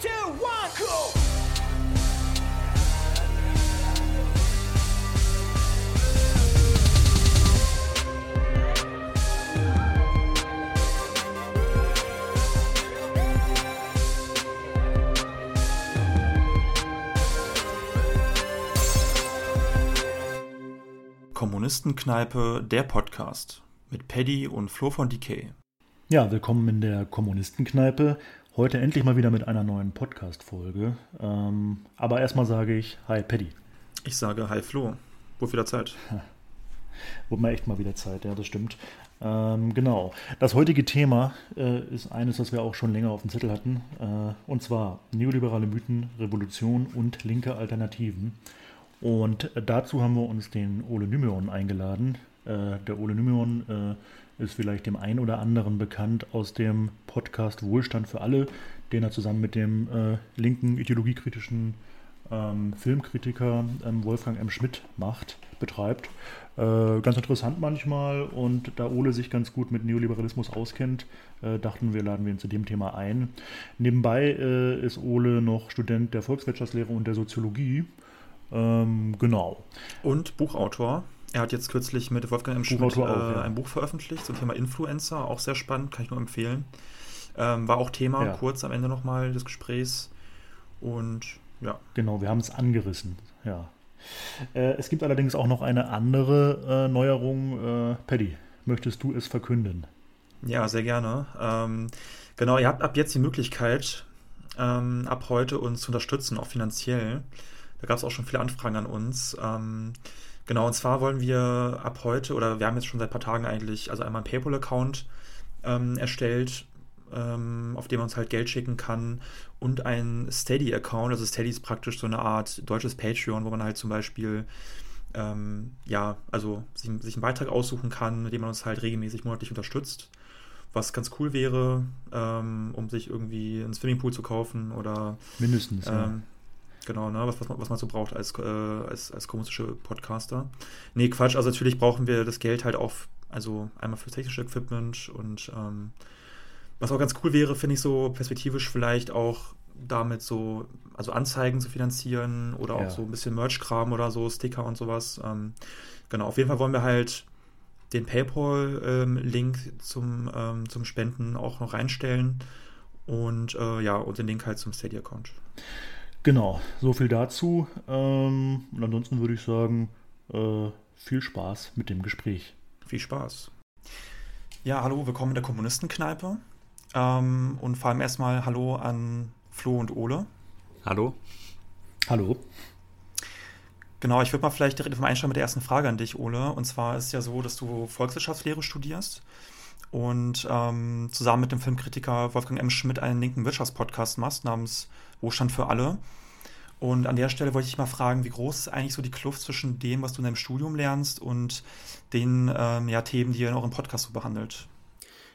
Two, one, cool. Kommunistenkneipe, der Podcast mit Paddy und Flo von Decay. Ja, willkommen in der Kommunistenkneipe. Heute endlich mal wieder mit einer neuen Podcast-Folge. Ähm, aber erstmal sage ich Hi Paddy. Ich sage Hi Flo. Wurde wieder Zeit. Wurde mal echt mal wieder Zeit, ja, das stimmt. Ähm, genau. Das heutige Thema äh, ist eines, das wir auch schon länger auf dem Zettel hatten. Äh, und zwar neoliberale Mythen, Revolution und linke Alternativen. Und dazu haben wir uns den Ole Nymeon eingeladen. Äh, der Ole Nymeon äh, ist vielleicht dem einen oder anderen bekannt aus dem Podcast Wohlstand für alle, den er zusammen mit dem äh, linken ideologiekritischen ähm, Filmkritiker ähm, Wolfgang M. Schmidt macht, betreibt. Äh, ganz interessant manchmal und da Ole sich ganz gut mit Neoliberalismus auskennt, äh, dachten wir, laden wir ihn zu dem Thema ein. Nebenbei äh, ist Ole noch Student der Volkswirtschaftslehre und der Soziologie. Ähm, genau. Und Buchautor. Er hat jetzt kürzlich mit Wolfgang M. Schmidt äh, auch, ja. ein Buch veröffentlicht zum Thema Influencer, auch sehr spannend, kann ich nur empfehlen. Ähm, war auch Thema, ja. kurz am Ende nochmal des Gesprächs. Und ja. Genau, wir haben es angerissen, ja. Äh, es gibt allerdings auch noch eine andere äh, Neuerung. Äh, Paddy, möchtest du es verkünden? Ja, sehr gerne. Ähm, genau, ihr habt ab jetzt die Möglichkeit, ähm, ab heute uns zu unterstützen, auch finanziell. Da gab es auch schon viele Anfragen an uns. Ähm, Genau, und zwar wollen wir ab heute, oder wir haben jetzt schon seit ein paar Tagen eigentlich, also einmal einen PayPal-Account ähm, erstellt, ähm, auf dem man uns halt Geld schicken kann und ein Steady-Account. Also Steady ist praktisch so eine Art deutsches Patreon, wo man halt zum Beispiel ähm, ja, also sich, sich, einen Beitrag aussuchen kann, mit dem man uns halt regelmäßig monatlich unterstützt. Was ganz cool wäre, ähm, um sich irgendwie einen Swimmingpool zu kaufen oder mindestens, ja. Ähm, Genau, ne, was, was, man, was man so braucht als, äh, als, als kommunistische Podcaster. Nee, Quatsch, also natürlich brauchen wir das Geld halt auch, also einmal für technische Equipment und ähm, was auch ganz cool wäre, finde ich so perspektivisch vielleicht auch damit so, also Anzeigen zu finanzieren oder auch ja. so ein bisschen Merch-Kram oder so, Sticker und sowas. Ähm, genau, auf jeden Fall wollen wir halt den PayPal-Link ähm, zum, ähm, zum Spenden auch noch reinstellen und äh, ja, und den Link halt zum Steady-Account. Genau, so viel dazu. Ähm, und ansonsten würde ich sagen, äh, viel Spaß mit dem Gespräch. Viel Spaß. Ja, hallo, willkommen in der Kommunistenkneipe. Ähm, und vor allem erstmal Hallo an Flo und Ole. Hallo. Hallo. Genau, ich würde mal vielleicht direkt vom Einsteigen mit der ersten Frage an dich, Ole. Und zwar ist es ja so, dass du Volkswirtschaftslehre studierst und ähm, zusammen mit dem Filmkritiker Wolfgang M. Schmidt einen linken Wirtschaftspodcast machst namens Wohlstand für alle. Und an der Stelle wollte ich mal fragen, wie groß ist eigentlich so die Kluft zwischen dem, was du in deinem Studium lernst und den ähm, ja, Themen, die ihr in eurem Podcast so behandelt?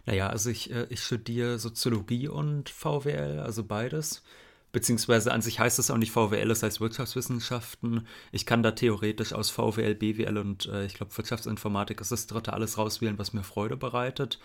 Naja, also ich, äh, ich studiere Soziologie und VWL, also beides. Beziehungsweise an sich heißt es auch nicht VWL, es heißt Wirtschaftswissenschaften. Ich kann da theoretisch aus VWL, BWL und äh, ich glaube Wirtschaftsinformatik ist das dritte alles rauswählen, was mir Freude bereitet.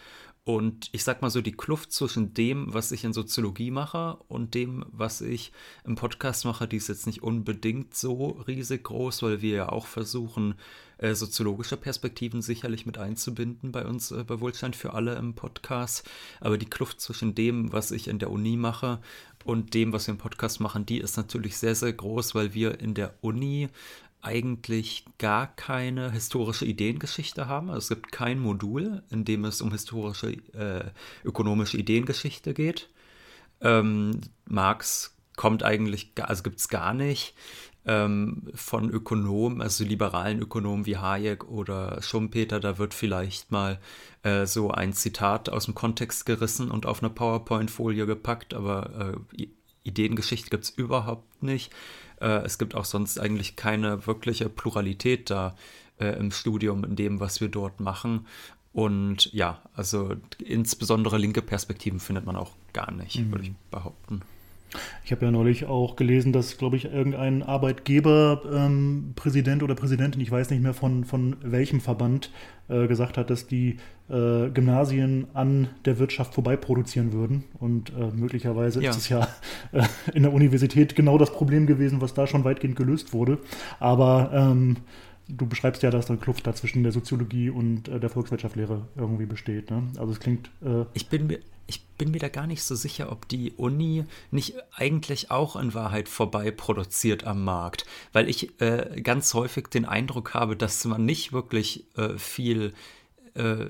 Und ich sag mal so, die Kluft zwischen dem, was ich in Soziologie mache und dem, was ich im Podcast mache, die ist jetzt nicht unbedingt so riesig groß, weil wir ja auch versuchen, äh, soziologische Perspektiven sicherlich mit einzubinden bei uns äh, bei Wohlstand für alle im Podcast. Aber die Kluft zwischen dem, was ich in der Uni mache und dem, was wir im Podcast machen, die ist natürlich sehr, sehr groß, weil wir in der Uni eigentlich gar keine historische Ideengeschichte haben. Also es gibt kein Modul, in dem es um historische äh, ökonomische Ideengeschichte geht. Ähm, Marx kommt eigentlich, also gibt es gar nicht. Ähm, von Ökonomen, also liberalen Ökonomen wie Hayek oder Schumpeter, da wird vielleicht mal äh, so ein Zitat aus dem Kontext gerissen und auf eine PowerPoint-Folie gepackt, aber äh, Ideengeschichte gibt es überhaupt nicht. Äh, es gibt auch sonst eigentlich keine wirkliche Pluralität da äh, im Studium, in dem, was wir dort machen. Und ja, also insbesondere linke Perspektiven findet man auch gar nicht, mhm. würde ich behaupten. Ich habe ja neulich auch gelesen, dass, glaube ich, irgendein Arbeitgeberpräsident ähm, oder Präsidentin, ich weiß nicht mehr von, von welchem Verband, äh, gesagt hat, dass die äh, Gymnasien an der Wirtschaft vorbei produzieren würden. Und äh, möglicherweise ja. ist es ja äh, in der Universität genau das Problem gewesen, was da schon weitgehend gelöst wurde. Aber ähm, du beschreibst ja, dass da eine Kluft da zwischen der Soziologie und äh, der Volkswirtschaftslehre irgendwie besteht. Ne? Also es klingt. Äh, ich bin mir ich bin mir da gar nicht so sicher, ob die Uni nicht eigentlich auch in Wahrheit vorbei produziert am Markt, weil ich äh, ganz häufig den Eindruck habe, dass man nicht wirklich äh, viel äh,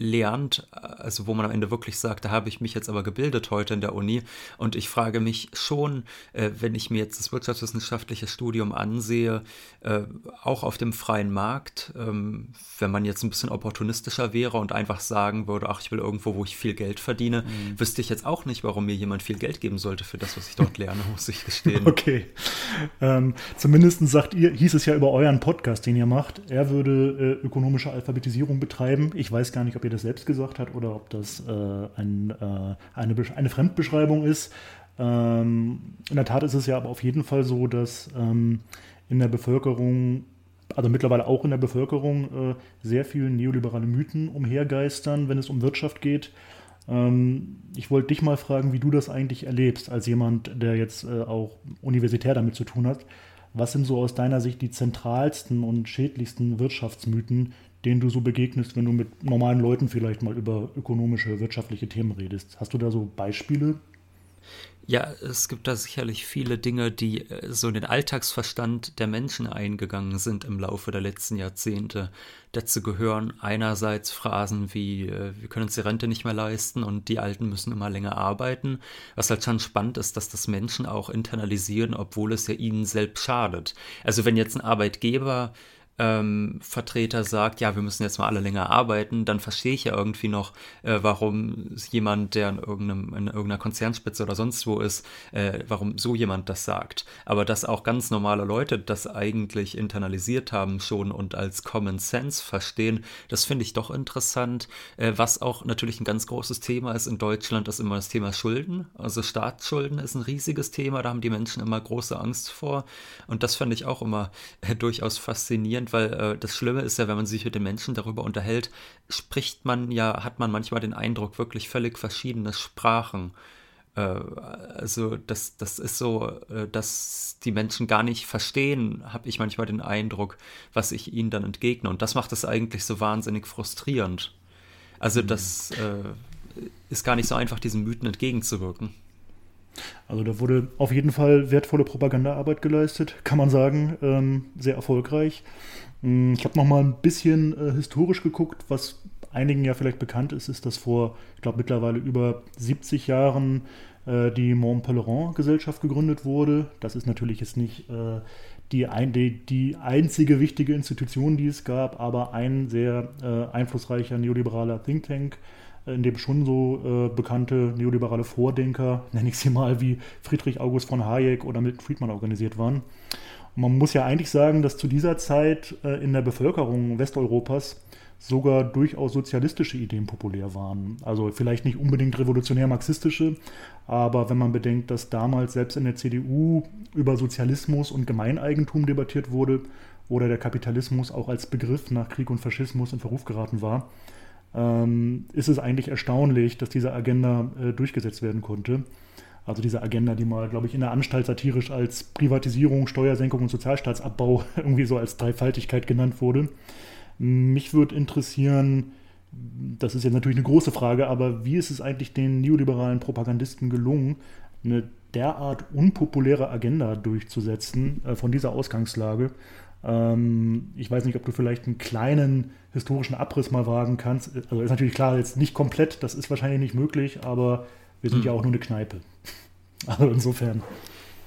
lernt, also wo man am Ende wirklich sagt, da habe ich mich jetzt aber gebildet heute in der Uni und ich frage mich schon, äh, wenn ich mir jetzt das wirtschaftswissenschaftliche Studium ansehe, äh, auch auf dem freien Markt, ähm, wenn man jetzt ein bisschen opportunistischer wäre und einfach sagen würde, ach, ich will irgendwo, wo ich viel Geld verdiene, mhm. wüsste ich jetzt auch nicht, warum mir jemand viel Geld geben sollte für das, was ich dort lerne, muss ich gestehen. Okay. Ähm, zumindest sagt ihr, hieß es ja über euren Podcast, den ihr macht, er würde äh, ökonomische Alphabetisierung betreiben. Ich weiß gar nicht, ob ihr das selbst gesagt hat oder ob das äh, ein, äh, eine, eine Fremdbeschreibung ist. Ähm, in der Tat ist es ja aber auf jeden Fall so, dass ähm, in der Bevölkerung, also mittlerweile auch in der Bevölkerung, äh, sehr viele neoliberale Mythen umhergeistern, wenn es um Wirtschaft geht. Ähm, ich wollte dich mal fragen, wie du das eigentlich erlebst, als jemand, der jetzt äh, auch universitär damit zu tun hat. Was sind so aus deiner Sicht die zentralsten und schädlichsten Wirtschaftsmythen, denen du so begegnest, wenn du mit normalen Leuten vielleicht mal über ökonomische, wirtschaftliche Themen redest. Hast du da so Beispiele? Ja, es gibt da sicherlich viele Dinge, die äh, so in den Alltagsverstand der Menschen eingegangen sind im Laufe der letzten Jahrzehnte. Dazu gehören einerseits Phrasen wie, äh, wir können uns die Rente nicht mehr leisten und die Alten müssen immer länger arbeiten, was halt schon spannend ist, dass das Menschen auch internalisieren, obwohl es ja ihnen selbst schadet. Also wenn jetzt ein Arbeitgeber ähm, Vertreter sagt, ja, wir müssen jetzt mal alle länger arbeiten, dann verstehe ich ja irgendwie noch, äh, warum jemand, der in, irgendeinem, in irgendeiner Konzernspitze oder sonst wo ist, äh, warum so jemand das sagt. Aber dass auch ganz normale Leute das eigentlich internalisiert haben schon und als Common Sense verstehen, das finde ich doch interessant. Äh, was auch natürlich ein ganz großes Thema ist in Deutschland, ist immer das Thema Schulden. Also Staatsschulden ist ein riesiges Thema, da haben die Menschen immer große Angst vor. Und das finde ich auch immer äh, durchaus faszinierend weil äh, das Schlimme ist ja, wenn man sich mit den Menschen darüber unterhält, spricht man ja, hat man manchmal den Eindruck, wirklich völlig verschiedene Sprachen. Äh, also das, das ist so, äh, dass die Menschen gar nicht verstehen, habe ich manchmal den Eindruck, was ich ihnen dann entgegne. Und das macht es eigentlich so wahnsinnig frustrierend. Also mhm. das äh, ist gar nicht so einfach, diesen Mythen entgegenzuwirken. Also da wurde auf jeden Fall wertvolle Propagandaarbeit geleistet, kann man sagen, ähm, sehr erfolgreich. Hm, ich habe noch mal ein bisschen äh, historisch geguckt, was einigen ja vielleicht bekannt ist, ist, dass vor, ich glaube mittlerweile über 70 Jahren äh, die Mont Pelerin-Gesellschaft gegründet wurde. Das ist natürlich jetzt nicht äh, die, ein, die, die, einzige wichtige Institution, die es gab, aber ein sehr äh, einflussreicher neoliberaler Think Tank in dem schon so äh, bekannte neoliberale Vordenker, nenne ich sie mal, wie Friedrich August von Hayek oder Milton Friedman organisiert waren. Und man muss ja eigentlich sagen, dass zu dieser Zeit äh, in der Bevölkerung Westeuropas sogar durchaus sozialistische Ideen populär waren. Also vielleicht nicht unbedingt revolutionär-marxistische, aber wenn man bedenkt, dass damals selbst in der CDU über Sozialismus und Gemeineigentum debattiert wurde oder der Kapitalismus auch als Begriff nach Krieg und Faschismus in Verruf geraten war, ähm, ist es eigentlich erstaunlich, dass diese Agenda äh, durchgesetzt werden konnte. Also diese Agenda, die mal, glaube ich, in der Anstalt satirisch als Privatisierung, Steuersenkung und Sozialstaatsabbau irgendwie so als Dreifaltigkeit genannt wurde. Mich würde interessieren, das ist jetzt natürlich eine große Frage, aber wie ist es eigentlich den neoliberalen Propagandisten gelungen, eine derart unpopuläre Agenda durchzusetzen äh, von dieser Ausgangslage? Ähm, ich weiß nicht, ob du vielleicht einen kleinen historischen Abriss mal wagen kannst. Also ist natürlich klar, jetzt nicht komplett, das ist wahrscheinlich nicht möglich, aber wir sind hm. ja auch nur eine Kneipe. Also insofern.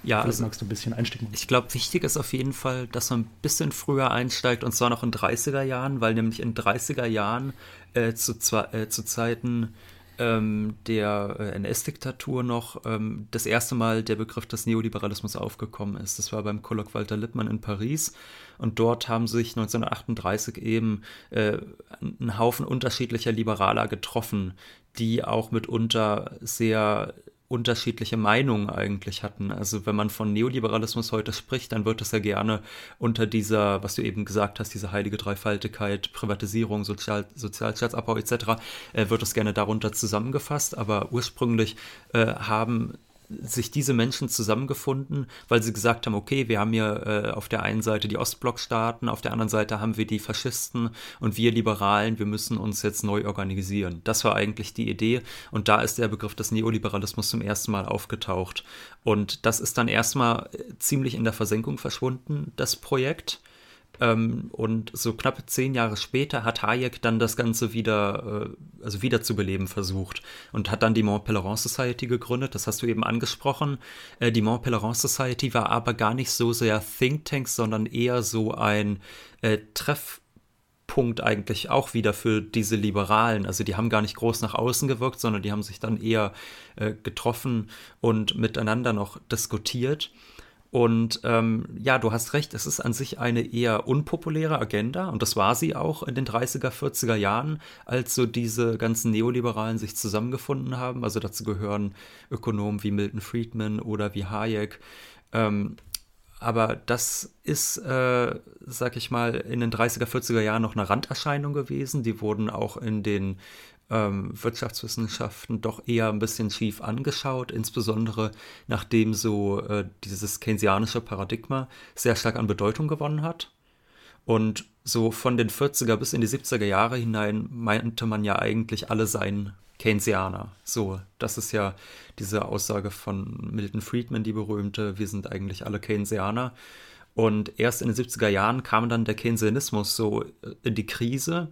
Ja, also, magst du ein bisschen einsteigen. Ich glaube, wichtig ist auf jeden Fall, dass man ein bisschen früher einsteigt und zwar noch in 30er Jahren, weil nämlich in 30er Jahren äh, zu, äh, zu Zeiten ähm, der äh, NS-Diktatur noch ähm, das erste Mal der Begriff des Neoliberalismus aufgekommen ist. Das war beim Kolloq Walter Lippmann in Paris und dort haben sich 1938 eben äh, ein Haufen unterschiedlicher Liberaler getroffen, die auch mitunter sehr unterschiedliche Meinungen eigentlich hatten. Also wenn man von Neoliberalismus heute spricht, dann wird es ja gerne unter dieser, was du eben gesagt hast, diese heilige Dreifaltigkeit, Privatisierung, Sozial Sozialstaatsabbau etc., äh, wird es gerne darunter zusammengefasst. Aber ursprünglich äh, haben sich diese Menschen zusammengefunden, weil sie gesagt haben, okay, wir haben hier äh, auf der einen Seite die Ostblockstaaten, auf der anderen Seite haben wir die Faschisten und wir Liberalen, wir müssen uns jetzt neu organisieren. Das war eigentlich die Idee und da ist der Begriff des Neoliberalismus zum ersten Mal aufgetaucht. Und das ist dann erstmal äh, ziemlich in der Versenkung verschwunden, das Projekt. Ähm, und so knappe zehn Jahre später hat Hayek dann das Ganze wieder, äh, also wiederzubeleben versucht und hat dann die Mont Pelerin Society gegründet. Das hast du eben angesprochen. Äh, die Mont Pelerin Society war aber gar nicht so sehr Think Tanks, sondern eher so ein äh, Treffpunkt eigentlich auch wieder für diese Liberalen. Also die haben gar nicht groß nach außen gewirkt, sondern die haben sich dann eher äh, getroffen und miteinander noch diskutiert. Und ähm, ja, du hast recht, es ist an sich eine eher unpopuläre Agenda und das war sie auch in den 30er, 40er Jahren, als so diese ganzen Neoliberalen sich zusammengefunden haben. Also dazu gehören Ökonomen wie Milton Friedman oder wie Hayek. Ähm, aber das ist, äh, sag ich mal, in den 30er, 40er Jahren noch eine Randerscheinung gewesen. Die wurden auch in den Wirtschaftswissenschaften doch eher ein bisschen schief angeschaut, insbesondere nachdem so äh, dieses keynesianische Paradigma sehr stark an Bedeutung gewonnen hat. Und so von den 40er bis in die 70er Jahre hinein meinte man ja eigentlich, alle seien Keynesianer. So, das ist ja diese Aussage von Milton Friedman, die berühmte, wir sind eigentlich alle Keynesianer. Und erst in den 70er Jahren kam dann der Keynesianismus so in die Krise.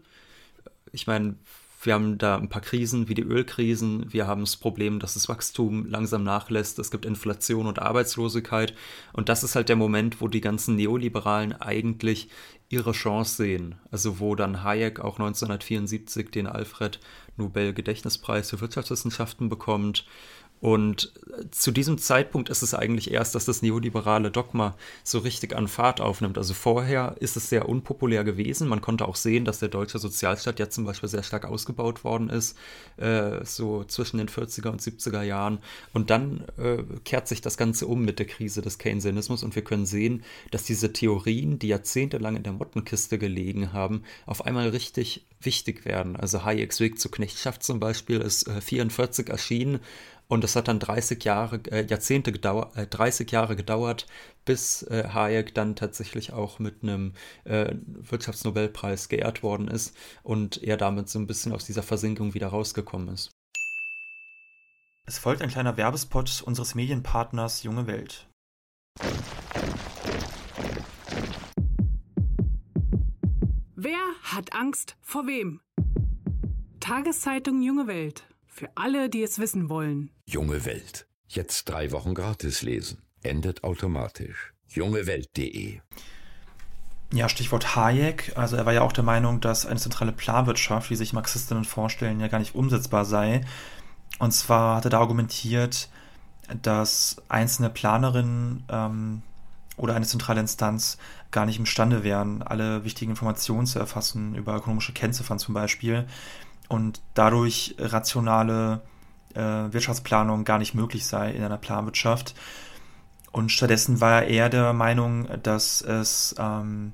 Ich meine, wir haben da ein paar Krisen wie die Ölkrisen. Wir haben das Problem, dass das Wachstum langsam nachlässt. Es gibt Inflation und Arbeitslosigkeit. Und das ist halt der Moment, wo die ganzen Neoliberalen eigentlich ihre Chance sehen. Also wo dann Hayek auch 1974 den Alfred Nobel Gedächtnispreis für Wirtschaftswissenschaften bekommt und zu diesem Zeitpunkt ist es eigentlich erst, dass das neoliberale Dogma so richtig an Fahrt aufnimmt. Also vorher ist es sehr unpopulär gewesen. Man konnte auch sehen, dass der deutsche Sozialstaat ja zum Beispiel sehr stark ausgebaut worden ist, äh, so zwischen den 40er und 70er Jahren. Und dann äh, kehrt sich das Ganze um mit der Krise des Keynesianismus und wir können sehen, dass diese Theorien, die jahrzehntelang in der Mottenkiste gelegen haben, auf einmal richtig wichtig werden. Also Hayeks Weg zur Knechtschaft zum Beispiel ist äh, 44 erschienen und es hat dann 30 Jahre, äh, Jahrzehnte gedauert, äh, 30 Jahre gedauert, bis äh, Hayek dann tatsächlich auch mit einem äh, Wirtschaftsnobelpreis geehrt worden ist und er damit so ein bisschen aus dieser Versinkung wieder rausgekommen ist. Es folgt ein kleiner Werbespot unseres Medienpartners Junge Welt. Wer hat Angst vor wem? Tageszeitung Junge Welt. Für alle, die es wissen wollen. Junge Welt. Jetzt drei Wochen gratis lesen. Endet automatisch. jungewelt.de ja, Stichwort Hayek. Also er war ja auch der Meinung, dass eine zentrale Planwirtschaft, wie sich Marxistinnen vorstellen, ja gar nicht umsetzbar sei. Und zwar hat er da argumentiert, dass einzelne Planerinnen ähm, oder eine zentrale Instanz gar nicht imstande wären, alle wichtigen Informationen zu erfassen, über ökonomische Kennziffern zum Beispiel und dadurch rationale Wirtschaftsplanung gar nicht möglich sei in einer Planwirtschaft. Und stattdessen war er der Meinung, dass es ähm,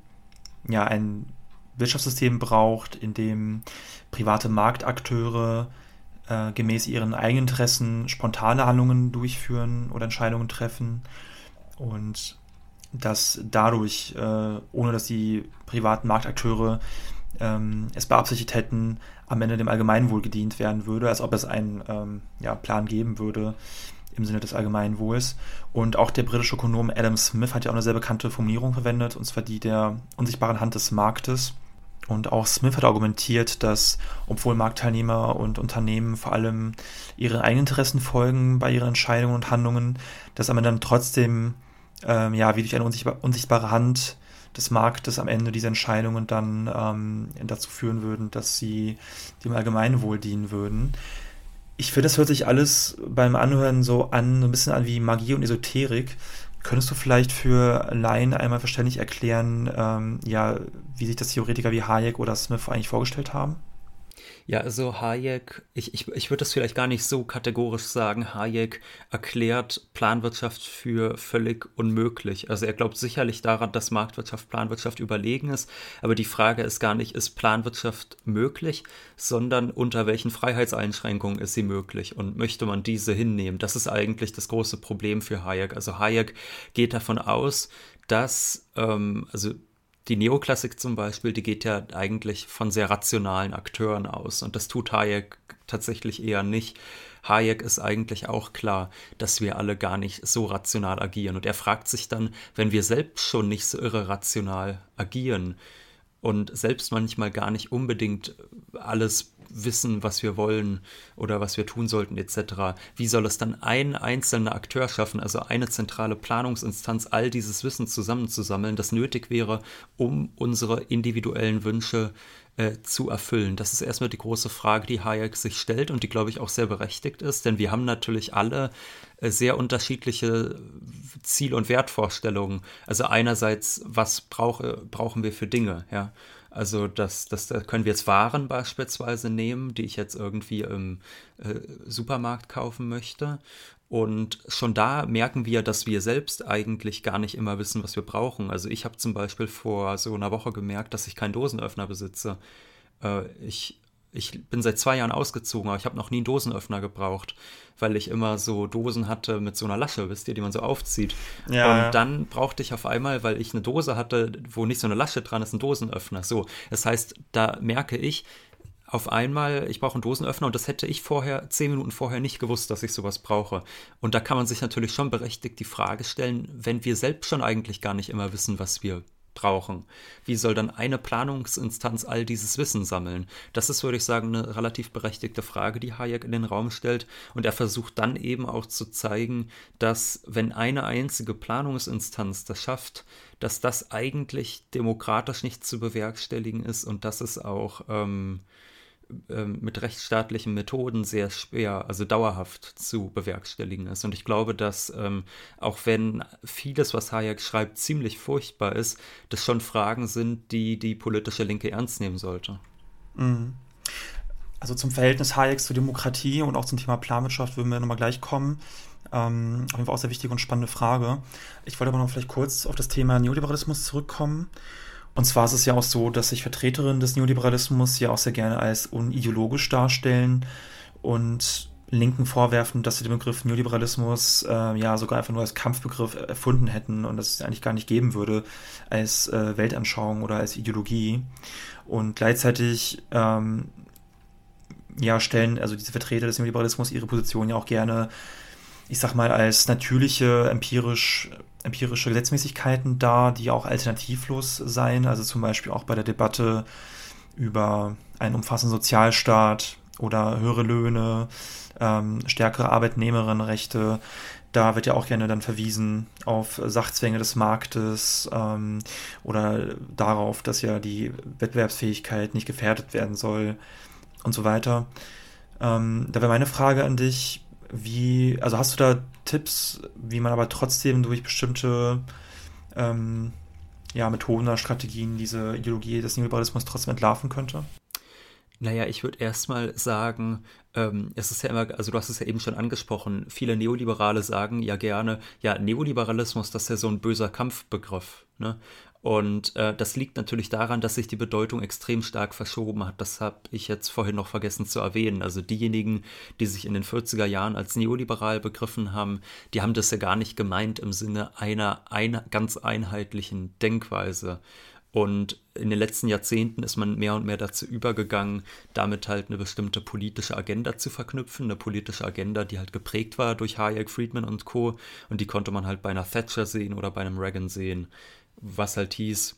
ja ein Wirtschaftssystem braucht, in dem private Marktakteure äh, gemäß ihren Eigeninteressen spontane Handlungen durchführen oder Entscheidungen treffen und dass dadurch, äh, ohne dass die privaten Marktakteure ähm, es beabsichtigt hätten, am Ende dem Allgemeinwohl gedient werden würde, als ob es einen ähm, ja, Plan geben würde im Sinne des Allgemeinwohls. Und auch der britische Ökonom Adam Smith hat ja auch eine sehr bekannte Formulierung verwendet, und zwar die der unsichtbaren Hand des Marktes. Und auch Smith hat argumentiert, dass obwohl Marktteilnehmer und Unternehmen vor allem ihren eigenen Interessen folgen bei ihren Entscheidungen und Handlungen, dass am Ende dann trotzdem, ähm, ja, wie durch eine unsichtbare Hand des Marktes am Ende diese Entscheidungen dann ähm, dazu führen würden, dass sie dem Allgemeinwohl dienen würden. Ich finde, das hört sich alles beim Anhören so an, so ein bisschen an wie Magie und Esoterik. Könntest du vielleicht für Laien einmal verständlich erklären, ähm, ja, wie sich das Theoretiker wie Hayek oder Smith eigentlich vorgestellt haben? Ja, also Hayek, ich, ich, ich würde das vielleicht gar nicht so kategorisch sagen. Hayek erklärt Planwirtschaft für völlig unmöglich. Also er glaubt sicherlich daran, dass Marktwirtschaft Planwirtschaft überlegen ist. Aber die Frage ist gar nicht, ist Planwirtschaft möglich, sondern unter welchen Freiheitseinschränkungen ist sie möglich und möchte man diese hinnehmen? Das ist eigentlich das große Problem für Hayek. Also Hayek geht davon aus, dass, ähm, also die Neoklassik zum Beispiel, die geht ja eigentlich von sehr rationalen Akteuren aus und das tut Hayek tatsächlich eher nicht. Hayek ist eigentlich auch klar, dass wir alle gar nicht so rational agieren. Und er fragt sich dann, wenn wir selbst schon nicht so irre rational agieren und selbst manchmal gar nicht unbedingt alles wissen, was wir wollen oder was wir tun sollten etc. Wie soll es dann ein einzelner Akteur schaffen, also eine zentrale Planungsinstanz, all dieses Wissen zusammenzusammeln, das nötig wäre, um unsere individuellen Wünsche äh, zu erfüllen? Das ist erstmal die große Frage, die Hayek sich stellt und die, glaube ich, auch sehr berechtigt ist, denn wir haben natürlich alle äh, sehr unterschiedliche Ziel- und Wertvorstellungen. Also einerseits, was brauch, brauchen wir für Dinge, ja? Also das, das, das können wir jetzt Waren beispielsweise nehmen, die ich jetzt irgendwie im äh, Supermarkt kaufen möchte. Und schon da merken wir, dass wir selbst eigentlich gar nicht immer wissen, was wir brauchen. Also ich habe zum Beispiel vor so einer Woche gemerkt, dass ich keinen Dosenöffner besitze. Äh, ich ich bin seit zwei Jahren ausgezogen, aber ich habe noch nie einen Dosenöffner gebraucht, weil ich immer so Dosen hatte mit so einer Lasche, wisst ihr, die man so aufzieht. Ja, und dann brauchte ich auf einmal, weil ich eine Dose hatte, wo nicht so eine Lasche dran ist, einen Dosenöffner. So, das heißt, da merke ich, auf einmal, ich brauche einen Dosenöffner und das hätte ich vorher, zehn Minuten vorher nicht gewusst, dass ich sowas brauche. Und da kann man sich natürlich schon berechtigt die Frage stellen, wenn wir selbst schon eigentlich gar nicht immer wissen, was wir brauchen. Wie soll dann eine Planungsinstanz all dieses Wissen sammeln? Das ist, würde ich sagen, eine relativ berechtigte Frage, die Hayek in den Raum stellt. Und er versucht dann eben auch zu zeigen, dass wenn eine einzige Planungsinstanz das schafft, dass das eigentlich demokratisch nicht zu bewerkstelligen ist und dass es auch ähm, mit rechtsstaatlichen Methoden sehr schwer, also dauerhaft zu bewerkstelligen ist. Und ich glaube, dass ähm, auch wenn vieles, was Hayek schreibt, ziemlich furchtbar ist, das schon Fragen sind, die die politische Linke ernst nehmen sollte. Mhm. Also zum Verhältnis Hayeks zur Demokratie und auch zum Thema Planwirtschaft würden wir nochmal gleich kommen. Ähm, auf jeden Fall auch sehr wichtige und spannende Frage. Ich wollte aber noch vielleicht kurz auf das Thema Neoliberalismus zurückkommen. Und zwar ist es ja auch so, dass sich Vertreterinnen des Neoliberalismus ja auch sehr gerne als unideologisch darstellen und Linken vorwerfen, dass sie den Begriff Neoliberalismus äh, ja sogar einfach nur als Kampfbegriff erfunden hätten und das es eigentlich gar nicht geben würde als äh, Weltanschauung oder als Ideologie. Und gleichzeitig ähm, ja, stellen also diese Vertreter des Neoliberalismus ihre Position ja auch gerne, ich sag mal, als natürliche, empirisch empirische Gesetzmäßigkeiten dar, die auch alternativlos seien, also zum Beispiel auch bei der Debatte über einen umfassenden Sozialstaat oder höhere Löhne, ähm, stärkere Arbeitnehmerinnenrechte. Da wird ja auch gerne dann verwiesen auf Sachzwänge des Marktes ähm, oder darauf, dass ja die Wettbewerbsfähigkeit nicht gefährdet werden soll und so weiter. Ähm, da wäre meine Frage an dich, wie, also hast du da Tipps, wie man aber trotzdem durch bestimmte ähm, ja, Methoden oder Strategien diese Ideologie des Neoliberalismus trotzdem entlarven könnte? Naja, ich würde erstmal sagen, ähm, es ist ja immer, also du hast es ja eben schon angesprochen, viele Neoliberale sagen ja gerne, ja, Neoliberalismus, das ist ja so ein böser Kampfbegriff. Ne? Und äh, das liegt natürlich daran, dass sich die Bedeutung extrem stark verschoben hat. Das habe ich jetzt vorhin noch vergessen zu erwähnen. Also diejenigen, die sich in den 40er Jahren als neoliberal begriffen haben, die haben das ja gar nicht gemeint im Sinne einer, einer ganz einheitlichen Denkweise. Und in den letzten Jahrzehnten ist man mehr und mehr dazu übergegangen, damit halt eine bestimmte politische Agenda zu verknüpfen. Eine politische Agenda, die halt geprägt war durch Hayek, Friedman und Co. Und die konnte man halt bei einer Thatcher sehen oder bei einem Reagan sehen was halt hieß,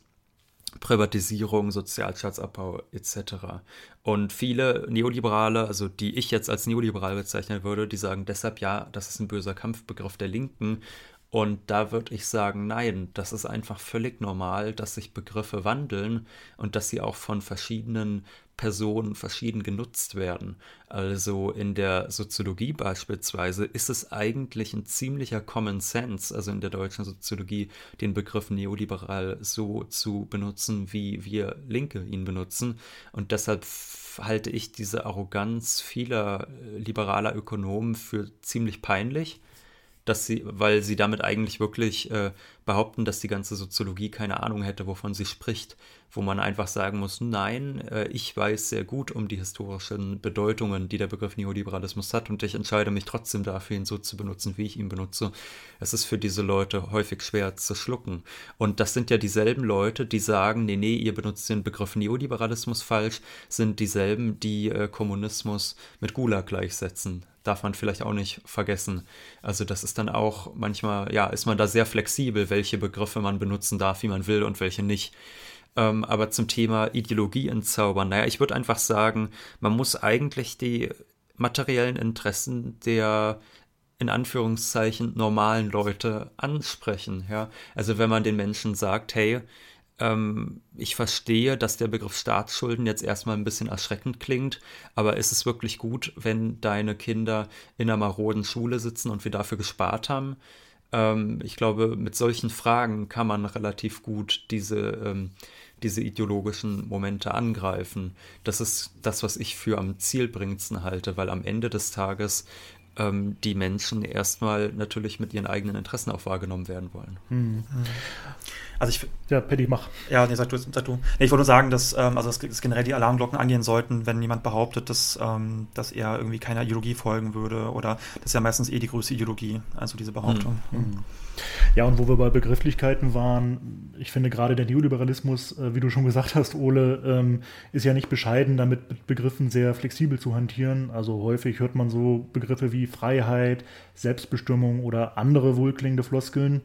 Privatisierung, Sozialstaatsabbau etc. Und viele Neoliberale, also die ich jetzt als neoliberal bezeichnen würde, die sagen deshalb ja, das ist ein böser Kampfbegriff der Linken. Und da würde ich sagen, nein, das ist einfach völlig normal, dass sich Begriffe wandeln und dass sie auch von verschiedenen Personen verschieden genutzt werden. Also in der Soziologie beispielsweise ist es eigentlich ein ziemlicher Common Sense, also in der deutschen Soziologie, den Begriff neoliberal so zu benutzen, wie wir Linke ihn benutzen. Und deshalb halte ich diese Arroganz vieler äh, liberaler Ökonomen für ziemlich peinlich dass sie, weil sie damit eigentlich wirklich äh, behaupten, dass die ganze Soziologie keine Ahnung hätte, wovon sie spricht, wo man einfach sagen muss, nein, äh, ich weiß sehr gut um die historischen Bedeutungen, die der Begriff Neoliberalismus hat und ich entscheide mich trotzdem dafür, ihn so zu benutzen, wie ich ihn benutze. Es ist für diese Leute häufig schwer zu schlucken. Und das sind ja dieselben Leute, die sagen, nee, nee, ihr benutzt den Begriff Neoliberalismus falsch, sind dieselben, die äh, Kommunismus mit Gulag gleichsetzen darf man vielleicht auch nicht vergessen. Also das ist dann auch manchmal, ja, ist man da sehr flexibel, welche Begriffe man benutzen darf, wie man will und welche nicht. Ähm, aber zum Thema Ideologie entzaubern, naja, ich würde einfach sagen, man muss eigentlich die materiellen Interessen der in Anführungszeichen normalen Leute ansprechen. Ja? Also wenn man den Menschen sagt, hey, ähm, ich verstehe, dass der Begriff Staatsschulden jetzt erstmal ein bisschen erschreckend klingt, aber ist es wirklich gut, wenn deine Kinder in einer maroden Schule sitzen und wir dafür gespart haben? Ähm, ich glaube, mit solchen Fragen kann man relativ gut diese, ähm, diese ideologischen Momente angreifen. Das ist das, was ich für am zielbringendsten halte, weil am Ende des Tages ähm, die Menschen erstmal natürlich mit ihren eigenen Interessen auch wahrgenommen werden wollen. Mhm. Also ich, ja, Paddy, mach. Ja, nee, sag du. Sag du. Nee, ich wollte nur sagen, dass, ähm, also dass generell die Alarmglocken angehen sollten, wenn jemand behauptet, dass, ähm, dass er irgendwie keiner Ideologie folgen würde. Oder das ist ja meistens eh die größte Ideologie, also diese Behauptung. Mhm. Mhm. Ja, und wo wir bei Begrifflichkeiten waren, ich finde gerade der Neoliberalismus, äh, wie du schon gesagt hast, Ole, ähm, ist ja nicht bescheiden, damit mit Begriffen sehr flexibel zu hantieren. Also häufig hört man so Begriffe wie Freiheit, Selbstbestimmung oder andere wohlklingende Floskeln.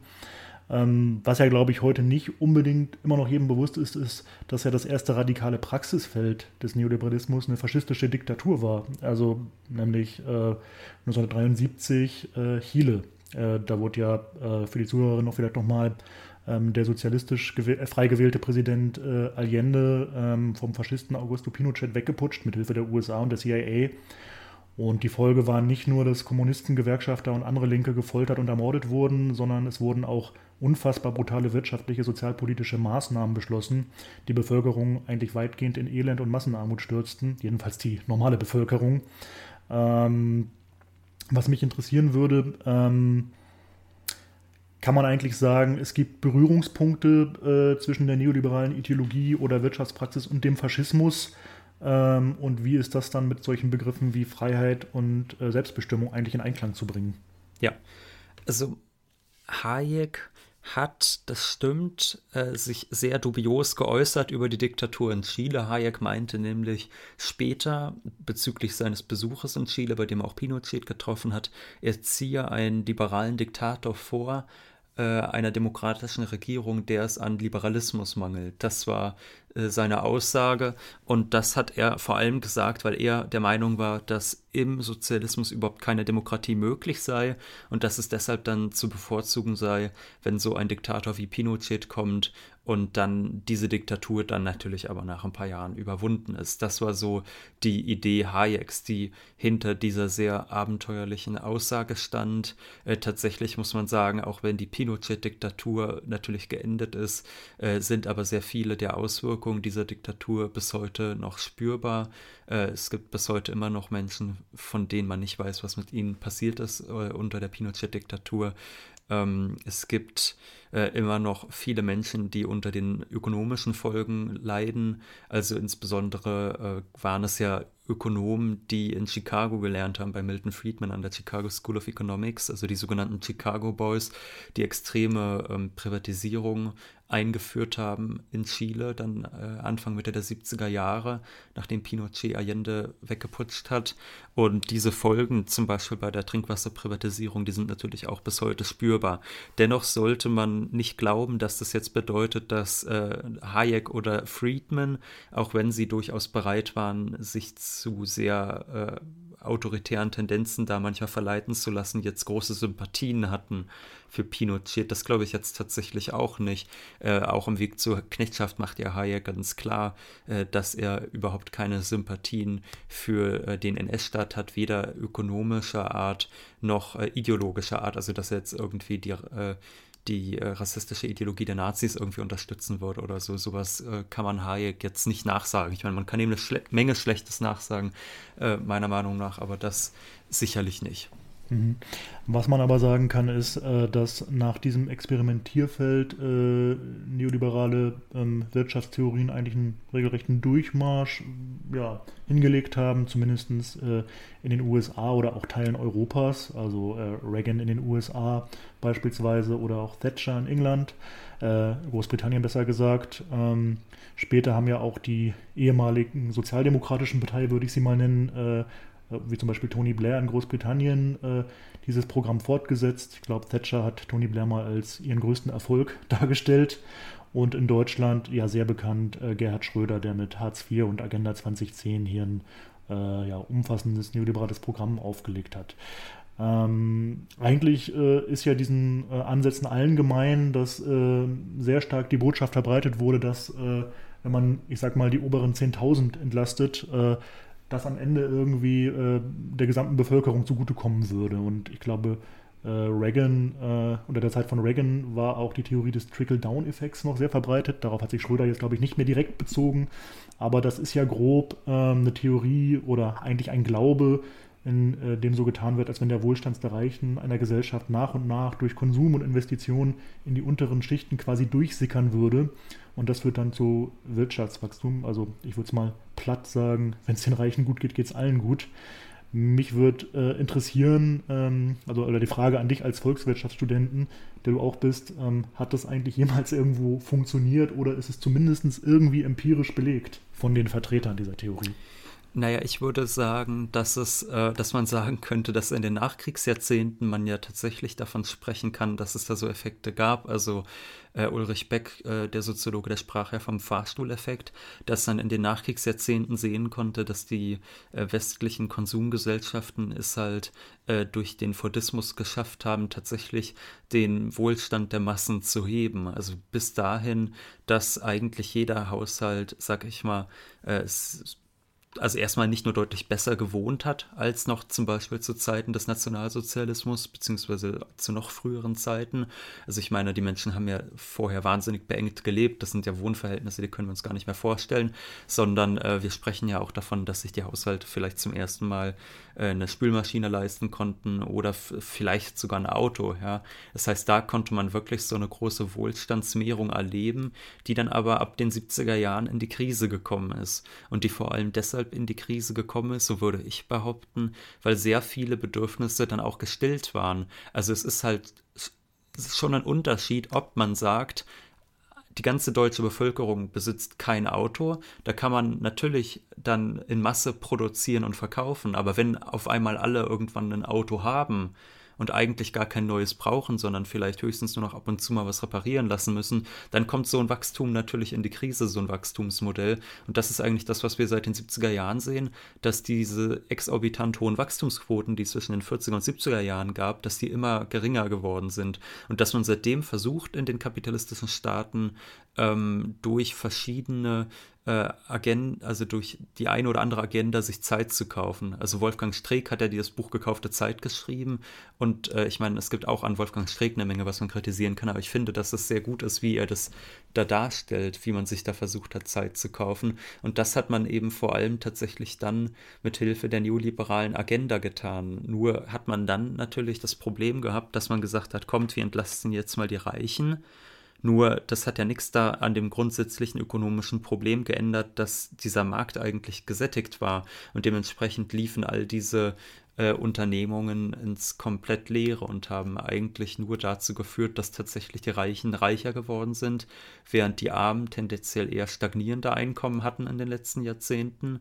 Ähm, was ja, glaube ich, heute nicht unbedingt immer noch jedem bewusst ist, ist, dass ja das erste radikale Praxisfeld des Neoliberalismus eine faschistische Diktatur war. Also nämlich äh, 1973 äh, Chile. Äh, da wurde ja äh, für die Zuhörerinnen auch vielleicht nochmal ähm, der sozialistisch äh, frei gewählte Präsident äh, Allende ähm, vom Faschisten Augusto Pinochet weggeputscht mit Hilfe der USA und der CIA. Und die Folge war nicht nur, dass Kommunisten, Gewerkschafter und andere Linke gefoltert und ermordet wurden, sondern es wurden auch unfassbar brutale wirtschaftliche, sozialpolitische Maßnahmen beschlossen, die Bevölkerung eigentlich weitgehend in Elend und Massenarmut stürzten, jedenfalls die normale Bevölkerung. Ähm, was mich interessieren würde, ähm, kann man eigentlich sagen, es gibt Berührungspunkte äh, zwischen der neoliberalen Ideologie oder Wirtschaftspraxis und dem Faschismus? Ähm, und wie ist das dann mit solchen Begriffen wie Freiheit und äh, Selbstbestimmung eigentlich in Einklang zu bringen? Ja, also Hayek hat, das stimmt, äh, sich sehr dubios geäußert über die Diktatur in Chile. Hayek meinte nämlich später bezüglich seines Besuches in Chile, bei dem auch Pinochet getroffen hat, er ziehe einen liberalen Diktator vor, einer demokratischen Regierung, der es an Liberalismus mangelt. Das war äh, seine Aussage und das hat er vor allem gesagt, weil er der Meinung war, dass im Sozialismus überhaupt keine Demokratie möglich sei und dass es deshalb dann zu bevorzugen sei, wenn so ein Diktator wie Pinochet kommt und dann diese Diktatur dann natürlich aber nach ein paar Jahren überwunden ist. Das war so die Idee Hayeks, die hinter dieser sehr abenteuerlichen Aussage stand. Äh, tatsächlich muss man sagen, auch wenn die Pinochet-Diktatur natürlich geendet ist, äh, sind aber sehr viele der Auswirkungen dieser Diktatur bis heute noch spürbar. Äh, es gibt bis heute immer noch Menschen, von denen man nicht weiß, was mit ihnen passiert ist äh, unter der Pinochet-Diktatur. Ähm, es gibt äh, immer noch viele Menschen, die unter den ökonomischen Folgen leiden. Also insbesondere äh, waren es ja Ökonomen, die in Chicago gelernt haben, bei Milton Friedman an der Chicago School of Economics, also die sogenannten Chicago Boys, die extreme ähm, Privatisierung eingeführt haben in Chile, dann äh, Anfang Mitte der 70er Jahre, nachdem Pinochet Allende weggeputscht hat. Und diese Folgen, zum Beispiel bei der Trinkwasserprivatisierung, die sind natürlich auch bis heute spürbar. Dennoch sollte man nicht glauben, dass das jetzt bedeutet, dass äh, Hayek oder Friedman, auch wenn sie durchaus bereit waren, sich zu sehr äh, autoritären Tendenzen da manchmal verleiten zu lassen, jetzt große Sympathien hatten für Pinochet. Das glaube ich jetzt tatsächlich auch nicht. Äh, auch im Weg zur Knechtschaft macht ja Hayek ganz klar, äh, dass er überhaupt keine Sympathien für äh, den NS-Staat hat, weder ökonomischer Art noch äh, ideologischer Art. Also dass er jetzt irgendwie die äh, die äh, rassistische Ideologie der Nazis irgendwie unterstützen würde oder so. Sowas äh, kann man Hayek jetzt nicht nachsagen. Ich meine, man kann ihm eine Schle Menge Schlechtes nachsagen, äh, meiner Meinung nach, aber das sicherlich nicht. Mhm. Was man aber sagen kann, ist, äh, dass nach diesem Experimentierfeld äh, neoliberale ähm, Wirtschaftstheorien eigentlich einen regelrechten Durchmarsch ja, hingelegt haben, zumindest äh, in den USA oder auch Teilen Europas, also Reagan in den USA beispielsweise oder auch Thatcher in England, Großbritannien besser gesagt. Ähm, später haben ja auch die ehemaligen sozialdemokratischen Partei, würde ich sie mal nennen, wie zum Beispiel Tony Blair in Großbritannien, äh, dieses Programm fortgesetzt. Ich glaube, Thatcher hat Tony Blair mal als ihren größten Erfolg dargestellt. Und in Deutschland ja sehr bekannt äh, Gerhard Schröder, der mit Hartz IV und Agenda 2010 hier ein äh, ja, umfassendes neoliberales Programm aufgelegt hat. Ähm, eigentlich äh, ist ja diesen äh, Ansätzen allen gemein, dass äh, sehr stark die Botschaft verbreitet wurde, dass wenn man, ich sag mal, die oberen 10.000 entlastet, das am Ende irgendwie äh, der gesamten Bevölkerung zugutekommen würde. Und ich glaube, äh, Reagan, äh, unter der Zeit von Reagan war auch die Theorie des Trickle-Down-Effekts noch sehr verbreitet. Darauf hat sich Schröder jetzt, glaube ich, nicht mehr direkt bezogen. Aber das ist ja grob ähm, eine Theorie oder eigentlich ein Glaube, in äh, dem so getan wird, als wenn der Wohlstand der Reichen einer Gesellschaft nach und nach durch Konsum und Investitionen in die unteren Schichten quasi durchsickern würde. Und das führt dann zu Wirtschaftswachstum. Also ich würde es mal platt sagen, wenn es den Reichen gut geht, geht es allen gut. Mich würde äh, interessieren, ähm, also oder die Frage an dich als Volkswirtschaftsstudenten, der du auch bist, ähm, hat das eigentlich jemals irgendwo funktioniert oder ist es zumindest irgendwie empirisch belegt von den Vertretern dieser Theorie? Naja, ich würde sagen, dass es, äh, dass man sagen könnte, dass in den Nachkriegsjahrzehnten man ja tatsächlich davon sprechen kann, dass es da so Effekte gab. Also äh, Ulrich Beck, äh, der Soziologe, der sprach ja vom Fahrstuhleffekt, dass man in den Nachkriegsjahrzehnten sehen konnte, dass die äh, westlichen Konsumgesellschaften es halt äh, durch den Fordismus geschafft haben, tatsächlich den Wohlstand der Massen zu heben. Also bis dahin, dass eigentlich jeder Haushalt, sag ich mal, äh, also erstmal nicht nur deutlich besser gewohnt hat als noch zum Beispiel zu Zeiten des Nationalsozialismus, beziehungsweise zu noch früheren Zeiten. Also ich meine, die Menschen haben ja vorher wahnsinnig beengt gelebt. Das sind ja Wohnverhältnisse, die können wir uns gar nicht mehr vorstellen, sondern äh, wir sprechen ja auch davon, dass sich die Haushalte vielleicht zum ersten Mal eine Spülmaschine leisten konnten oder vielleicht sogar ein Auto. Ja. Das heißt, da konnte man wirklich so eine große Wohlstandsmehrung erleben, die dann aber ab den 70er Jahren in die Krise gekommen ist und die vor allem deshalb in die Krise gekommen ist, so würde ich behaupten, weil sehr viele Bedürfnisse dann auch gestillt waren. Also es ist halt schon ein Unterschied, ob man sagt, die ganze deutsche Bevölkerung besitzt kein Auto. Da kann man natürlich dann in Masse produzieren und verkaufen. Aber wenn auf einmal alle irgendwann ein Auto haben, und eigentlich gar kein neues brauchen, sondern vielleicht höchstens nur noch ab und zu mal was reparieren lassen müssen, dann kommt so ein Wachstum natürlich in die Krise, so ein Wachstumsmodell. Und das ist eigentlich das, was wir seit den 70er Jahren sehen, dass diese exorbitant hohen Wachstumsquoten, die es zwischen den 40er und 70er Jahren gab, dass die immer geringer geworden sind. Und dass man seitdem versucht, in den kapitalistischen Staaten ähm, durch verschiedene äh, Agenda, also durch die eine oder andere Agenda sich Zeit zu kaufen. Also Wolfgang Streeck hat ja dieses Buch Gekaufte Zeit geschrieben und äh, ich meine, es gibt auch an Wolfgang Streeck eine Menge, was man kritisieren kann, aber ich finde, dass es sehr gut ist, wie er das da darstellt, wie man sich da versucht hat, Zeit zu kaufen. Und das hat man eben vor allem tatsächlich dann mit Hilfe der neoliberalen Agenda getan. Nur hat man dann natürlich das Problem gehabt, dass man gesagt hat, kommt, wir entlasten jetzt mal die Reichen nur das hat ja nichts da an dem grundsätzlichen ökonomischen Problem geändert, dass dieser Markt eigentlich gesättigt war und dementsprechend liefen all diese äh, Unternehmungen ins komplett Leere und haben eigentlich nur dazu geführt, dass tatsächlich die Reichen reicher geworden sind, während die Armen tendenziell eher stagnierende Einkommen hatten in den letzten Jahrzehnten.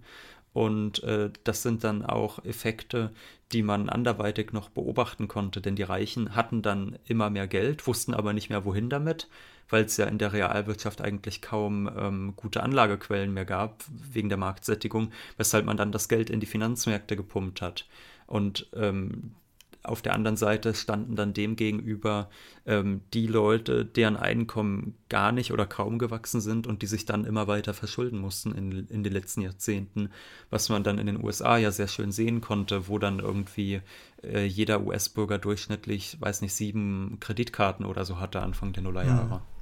Und äh, das sind dann auch Effekte, die man anderweitig noch beobachten konnte, denn die Reichen hatten dann immer mehr Geld, wussten aber nicht mehr, wohin damit, weil es ja in der Realwirtschaft eigentlich kaum ähm, gute Anlagequellen mehr gab, wegen der Marktsättigung, weshalb man dann das Geld in die Finanzmärkte gepumpt hat. Und ähm, auf der anderen Seite standen dann dem gegenüber ähm, die Leute, deren Einkommen gar nicht oder kaum gewachsen sind und die sich dann immer weiter verschulden mussten in, in den letzten Jahrzehnten, was man dann in den USA ja sehr schön sehen konnte, wo dann irgendwie äh, jeder US-Bürger durchschnittlich, weiß nicht, sieben Kreditkarten oder so hatte Anfang der Nullerjahre. Mhm.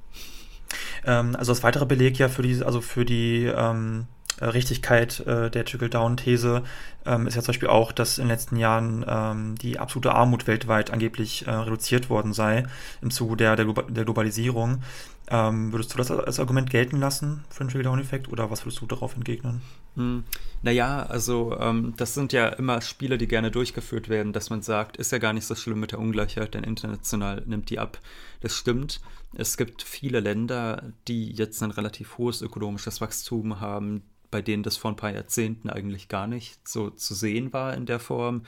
Ähm, also als weiterer Beleg ja für die, also für die ähm, äh, Richtigkeit äh, der Trickle-Down-These ähm, ist ja zum Beispiel auch, dass in den letzten Jahren ähm, die absolute Armut weltweit angeblich äh, reduziert worden sei im Zuge der, der, der Globalisierung. Ähm, würdest du das als Argument gelten lassen für den Trickle-Down-Effekt oder was würdest du darauf entgegnen? Hm, naja, also ähm, das sind ja immer Spiele, die gerne durchgeführt werden, dass man sagt, ist ja gar nicht so schlimm mit der Ungleichheit, denn international nimmt die ab. Das stimmt. Es gibt viele Länder, die jetzt ein relativ hohes ökonomisches Wachstum haben, bei denen das vor ein paar Jahrzehnten eigentlich gar nicht so zu sehen war in der Form.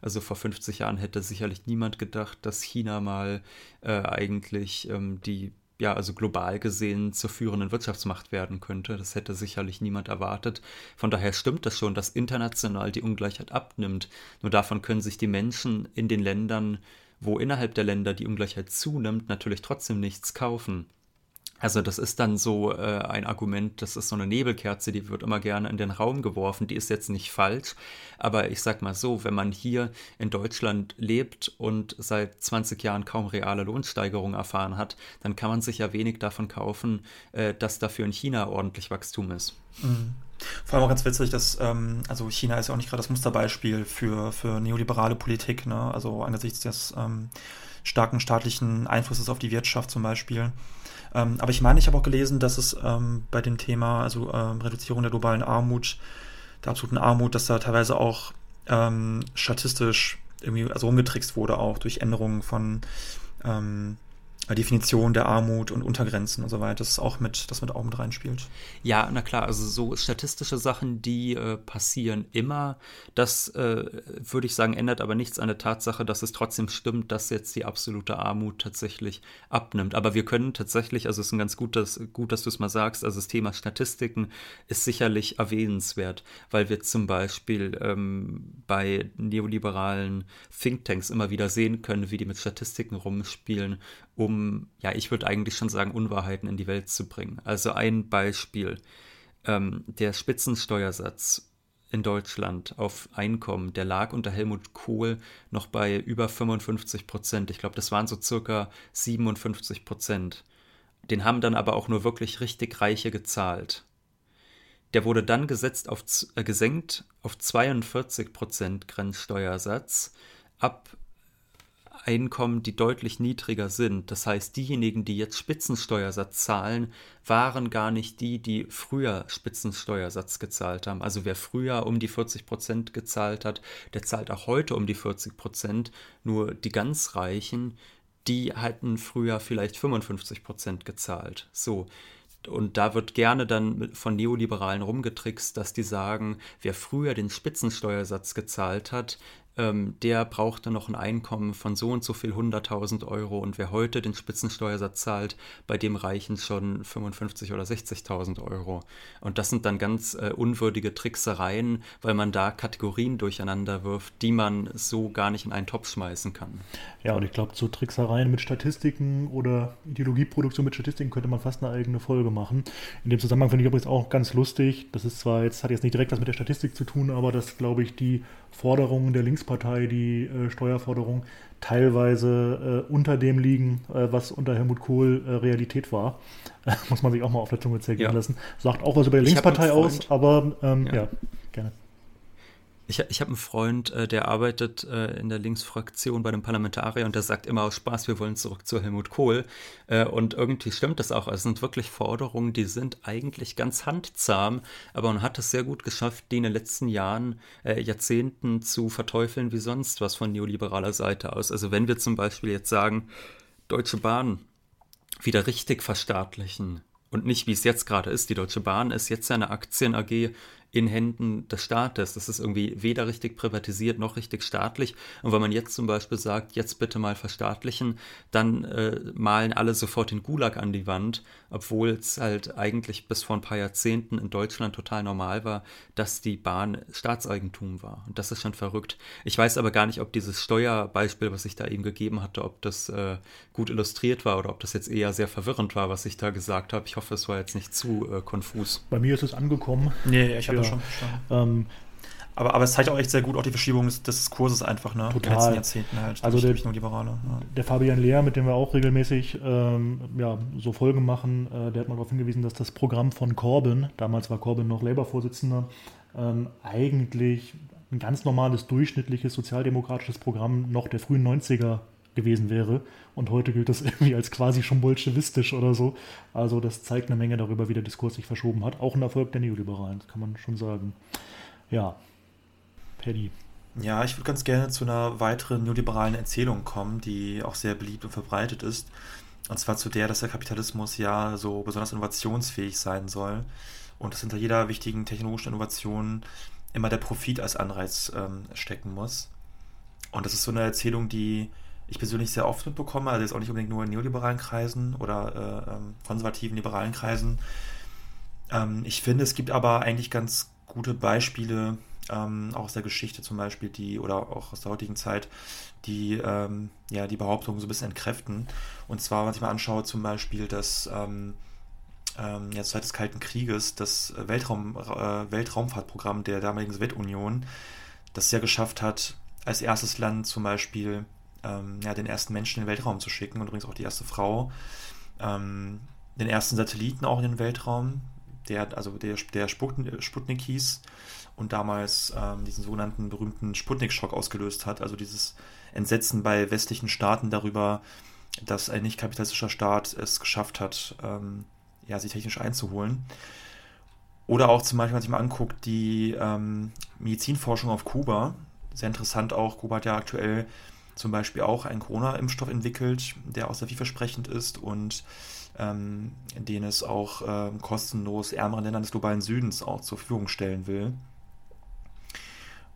Also vor 50 Jahren hätte sicherlich niemand gedacht, dass China mal äh, eigentlich ähm, die, ja, also global gesehen zur führenden Wirtschaftsmacht werden könnte. Das hätte sicherlich niemand erwartet. Von daher stimmt das schon, dass international die Ungleichheit abnimmt. Nur davon können sich die Menschen in den Ländern, wo innerhalb der Länder die Ungleichheit zunimmt, natürlich trotzdem nichts kaufen. Also das ist dann so äh, ein Argument, das ist so eine Nebelkerze, die wird immer gerne in den Raum geworfen. Die ist jetzt nicht falsch, aber ich sag mal so, wenn man hier in Deutschland lebt und seit 20 Jahren kaum reale Lohnsteigerung erfahren hat, dann kann man sich ja wenig davon kaufen, äh, dass dafür in China ordentlich Wachstum ist. Mhm. Vor allem auch ganz witzig, dass, ähm, also China ist ja auch nicht gerade das Musterbeispiel für, für neoliberale Politik, ne? Also angesichts des ähm, starken staatlichen Einflusses auf die Wirtschaft zum Beispiel. Ähm, aber ich meine, ich habe auch gelesen, dass es ähm, bei dem Thema, also ähm, Reduzierung der globalen Armut, der absoluten Armut, dass da teilweise auch ähm, statistisch irgendwie also rumgetrickst wurde, auch durch Änderungen von ähm, Definition der Armut und Untergrenzen und so weiter, das auch mit, das mit auch mit reinspielt. Ja, na klar, also so statistische Sachen, die äh, passieren immer. Das äh, würde ich sagen, ändert aber nichts an der Tatsache, dass es trotzdem stimmt, dass jetzt die absolute Armut tatsächlich abnimmt. Aber wir können tatsächlich, also es ist ein ganz gutes, gut, dass du es mal sagst, also das Thema Statistiken ist sicherlich erwähnenswert, weil wir zum Beispiel ähm, bei neoliberalen Thinktanks immer wieder sehen können, wie die mit Statistiken rumspielen um, ja, ich würde eigentlich schon sagen, Unwahrheiten in die Welt zu bringen. Also ein Beispiel. Ähm, der Spitzensteuersatz in Deutschland auf Einkommen, der lag unter Helmut Kohl noch bei über 55 Prozent. Ich glaube, das waren so circa 57 Prozent. Den haben dann aber auch nur wirklich richtig Reiche gezahlt. Der wurde dann gesetzt auf, äh, gesenkt auf 42 Prozent Grenzsteuersatz ab Einkommen, die deutlich niedriger sind. Das heißt, diejenigen, die jetzt Spitzensteuersatz zahlen, waren gar nicht die, die früher Spitzensteuersatz gezahlt haben. Also wer früher um die 40 Prozent gezahlt hat, der zahlt auch heute um die 40 Prozent. Nur die ganz Reichen, die hatten früher vielleicht 55 Prozent gezahlt. So. Und da wird gerne dann von Neoliberalen rumgetrickst, dass die sagen, wer früher den Spitzensteuersatz gezahlt hat, ähm, der brauchte noch ein Einkommen von so und so viel 100.000 Euro und wer heute den Spitzensteuersatz zahlt, bei dem reichen schon 55 oder 60.000 Euro. Und das sind dann ganz äh, unwürdige Tricksereien, weil man da Kategorien durcheinander wirft, die man so gar nicht in einen Topf schmeißen kann. Ja, und ich glaube, zu Tricksereien mit Statistiken oder Ideologieproduktion mit Statistiken könnte man fast eine eigene Folge machen. In dem Zusammenhang finde ich übrigens auch ganz lustig, das ist zwar jetzt, hat jetzt nicht direkt was mit der Statistik zu tun, aber das, glaube ich, die Forderungen der Linkspartei, die äh, Steuerforderungen, teilweise äh, unter dem liegen, äh, was unter Helmut Kohl äh, Realität war. Muss man sich auch mal auf der Zunge zergehen ja. lassen. Sagt auch was über die Linkspartei aus, aber ähm, ja. ja, gerne. Ich, ich habe einen Freund, äh, der arbeitet äh, in der Linksfraktion bei dem Parlamentarier und der sagt immer aus Spaß, wir wollen zurück zu Helmut Kohl. Äh, und irgendwie stimmt das auch. Es sind wirklich Forderungen, die sind eigentlich ganz handzahm, aber man hat es sehr gut geschafft, die in den letzten Jahren, Jahrzehnten zu verteufeln wie sonst was von neoliberaler Seite aus. Also wenn wir zum Beispiel jetzt sagen, Deutsche Bahn wieder richtig verstaatlichen, und nicht wie es jetzt gerade ist. Die Deutsche Bahn ist jetzt eine Aktien AG in Händen des Staates. Das ist irgendwie weder richtig privatisiert noch richtig staatlich. Und wenn man jetzt zum Beispiel sagt, jetzt bitte mal verstaatlichen, dann äh, malen alle sofort den Gulag an die Wand, obwohl es halt eigentlich bis vor ein paar Jahrzehnten in Deutschland total normal war, dass die Bahn Staatseigentum war. Und das ist schon verrückt. Ich weiß aber gar nicht, ob dieses Steuerbeispiel, was ich da eben gegeben hatte, ob das äh, gut illustriert war oder ob das jetzt eher sehr verwirrend war, was ich da gesagt habe. Ich hoffe, es war jetzt nicht zu äh, konfus. Bei mir ist es angekommen. Nee, ich habe ja. schon. Ähm, aber, aber es zeigt auch echt sehr gut auch die Verschiebung des, des Kurses einfach, ne? Total. In den letzten Jahrzehnten halt. Also der, Liberale, ja. der Fabian Lehr, mit dem wir auch regelmäßig ähm, ja, so Folgen machen, äh, der hat mal darauf hingewiesen, dass das Programm von Corbyn, damals war Corbyn noch Labour-Vorsitzender, ähm, eigentlich ein ganz normales, durchschnittliches sozialdemokratisches Programm noch der frühen 90er gewesen wäre. Und heute gilt das irgendwie als quasi schon bolschewistisch oder so. Also das zeigt eine Menge darüber, wie der Diskurs sich verschoben hat. Auch ein Erfolg der Neoliberalen, das kann man schon sagen. Ja, Paddy. Ja, ich würde ganz gerne zu einer weiteren neoliberalen Erzählung kommen, die auch sehr beliebt und verbreitet ist. Und zwar zu der, dass der Kapitalismus ja so besonders innovationsfähig sein soll und dass hinter jeder wichtigen technologischen Innovation immer der Profit als Anreiz ähm, stecken muss. Und das ist so eine Erzählung, die ich persönlich sehr oft mitbekomme, also jetzt auch nicht unbedingt nur in neoliberalen Kreisen oder äh, ähm, konservativen liberalen Kreisen. Ähm, ich finde, es gibt aber eigentlich ganz gute Beispiele, ähm, auch aus der Geschichte zum Beispiel, die oder auch aus der heutigen Zeit, die ähm, ja die Behauptung so ein bisschen entkräften. Und zwar, wenn ich mal anschaue, zum Beispiel, dass ähm, ähm, ja, Zeit des Kalten Krieges das Weltraum, äh, Weltraumfahrtprogramm der damaligen Sowjetunion das ja geschafft hat, als erstes Land zum Beispiel ähm, ja, den ersten Menschen in den Weltraum zu schicken und übrigens auch die erste Frau, ähm, den ersten Satelliten auch in den Weltraum, der, also der, der Sputnik hieß und damals ähm, diesen sogenannten berühmten Sputnik-Schock ausgelöst hat, also dieses Entsetzen bei westlichen Staaten darüber, dass ein nicht kapitalistischer Staat es geschafft hat, ähm, ja, sich technisch einzuholen. Oder auch zum Beispiel, wenn man sich mal anguckt, die ähm, Medizinforschung auf Kuba. Sehr interessant auch, Kuba hat ja aktuell zum Beispiel auch einen Corona-Impfstoff entwickelt, der auch sehr vielversprechend ist und ähm, den es auch ähm, kostenlos ärmeren Ländern des globalen Südens auch zur Verfügung stellen will.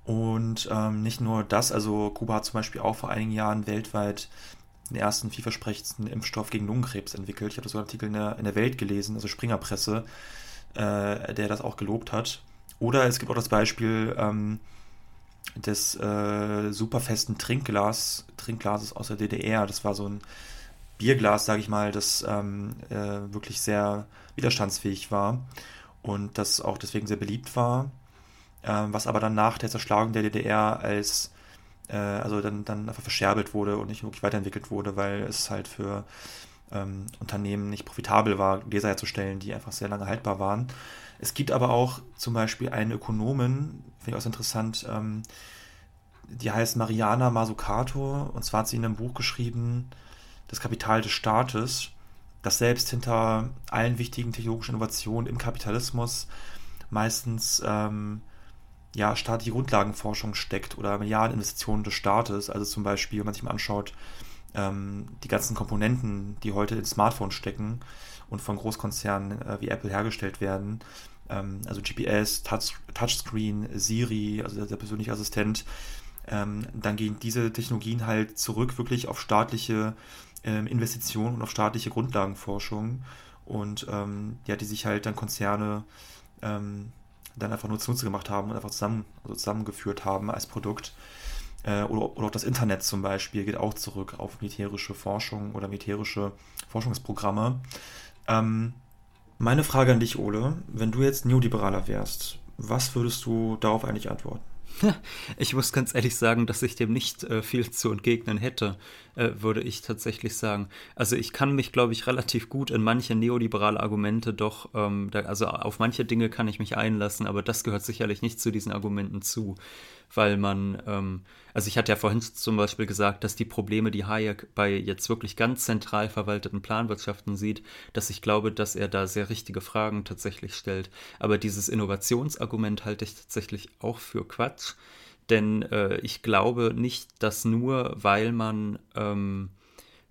Und ähm, nicht nur das, also Kuba hat zum Beispiel auch vor einigen Jahren weltweit den ersten vielversprechendsten Impfstoff gegen Lungenkrebs entwickelt. Ich habe so einen Artikel in der, in der Welt gelesen, also Springerpresse, äh, der das auch gelobt hat. Oder es gibt auch das Beispiel ähm, des äh, superfesten Trinkglas, Trinkglases aus der DDR. Das war so ein Bierglas, sage ich mal, das ähm, äh, wirklich sehr widerstandsfähig war und das auch deswegen sehr beliebt war, ähm, was aber dann nach der Zerschlagung der DDR als äh, also dann, dann einfach verscherbelt wurde und nicht wirklich weiterentwickelt wurde, weil es halt für ähm, Unternehmen nicht profitabel war, Gläser herzustellen, die einfach sehr lange haltbar waren. Es gibt aber auch zum Beispiel eine Ökonomin, finde ich auch interessant, ähm, die heißt Mariana Mazzucato und zwar hat sie in einem Buch geschrieben, Das Kapital des Staates, das selbst hinter allen wichtigen technologischen Innovationen im Kapitalismus meistens ähm, ja, staatliche Grundlagenforschung steckt oder Milliardeninvestitionen des Staates. Also zum Beispiel, wenn man sich mal anschaut, ähm, die ganzen Komponenten, die heute in Smartphones stecken und von Großkonzernen äh, wie Apple hergestellt werden, ähm, also GPS, Touch, Touchscreen, Siri, also der, der persönliche Assistent, ähm, dann gehen diese Technologien halt zurück wirklich auf staatliche ähm, Investitionen und auf staatliche Grundlagenforschung und ähm, ja, die sich halt dann Konzerne ähm, dann einfach nur zunutze gemacht haben und einfach zusammen, also zusammengeführt haben als Produkt. Äh, oder, oder auch das Internet zum Beispiel geht auch zurück auf militärische Forschung oder militärische Forschungsprogramme. Ähm, meine Frage an dich, Ole, wenn du jetzt Neoliberaler wärst, was würdest du darauf eigentlich antworten? Ich muss ganz ehrlich sagen, dass ich dem nicht äh, viel zu entgegnen hätte, äh, würde ich tatsächlich sagen. Also ich kann mich, glaube ich, relativ gut in manche neoliberale Argumente doch, ähm, da, also auf manche Dinge kann ich mich einlassen, aber das gehört sicherlich nicht zu diesen Argumenten zu weil man, ähm, also ich hatte ja vorhin zum Beispiel gesagt, dass die Probleme, die Hayek bei jetzt wirklich ganz zentral verwalteten Planwirtschaften sieht, dass ich glaube, dass er da sehr richtige Fragen tatsächlich stellt. Aber dieses Innovationsargument halte ich tatsächlich auch für Quatsch, denn äh, ich glaube nicht, dass nur weil man ähm,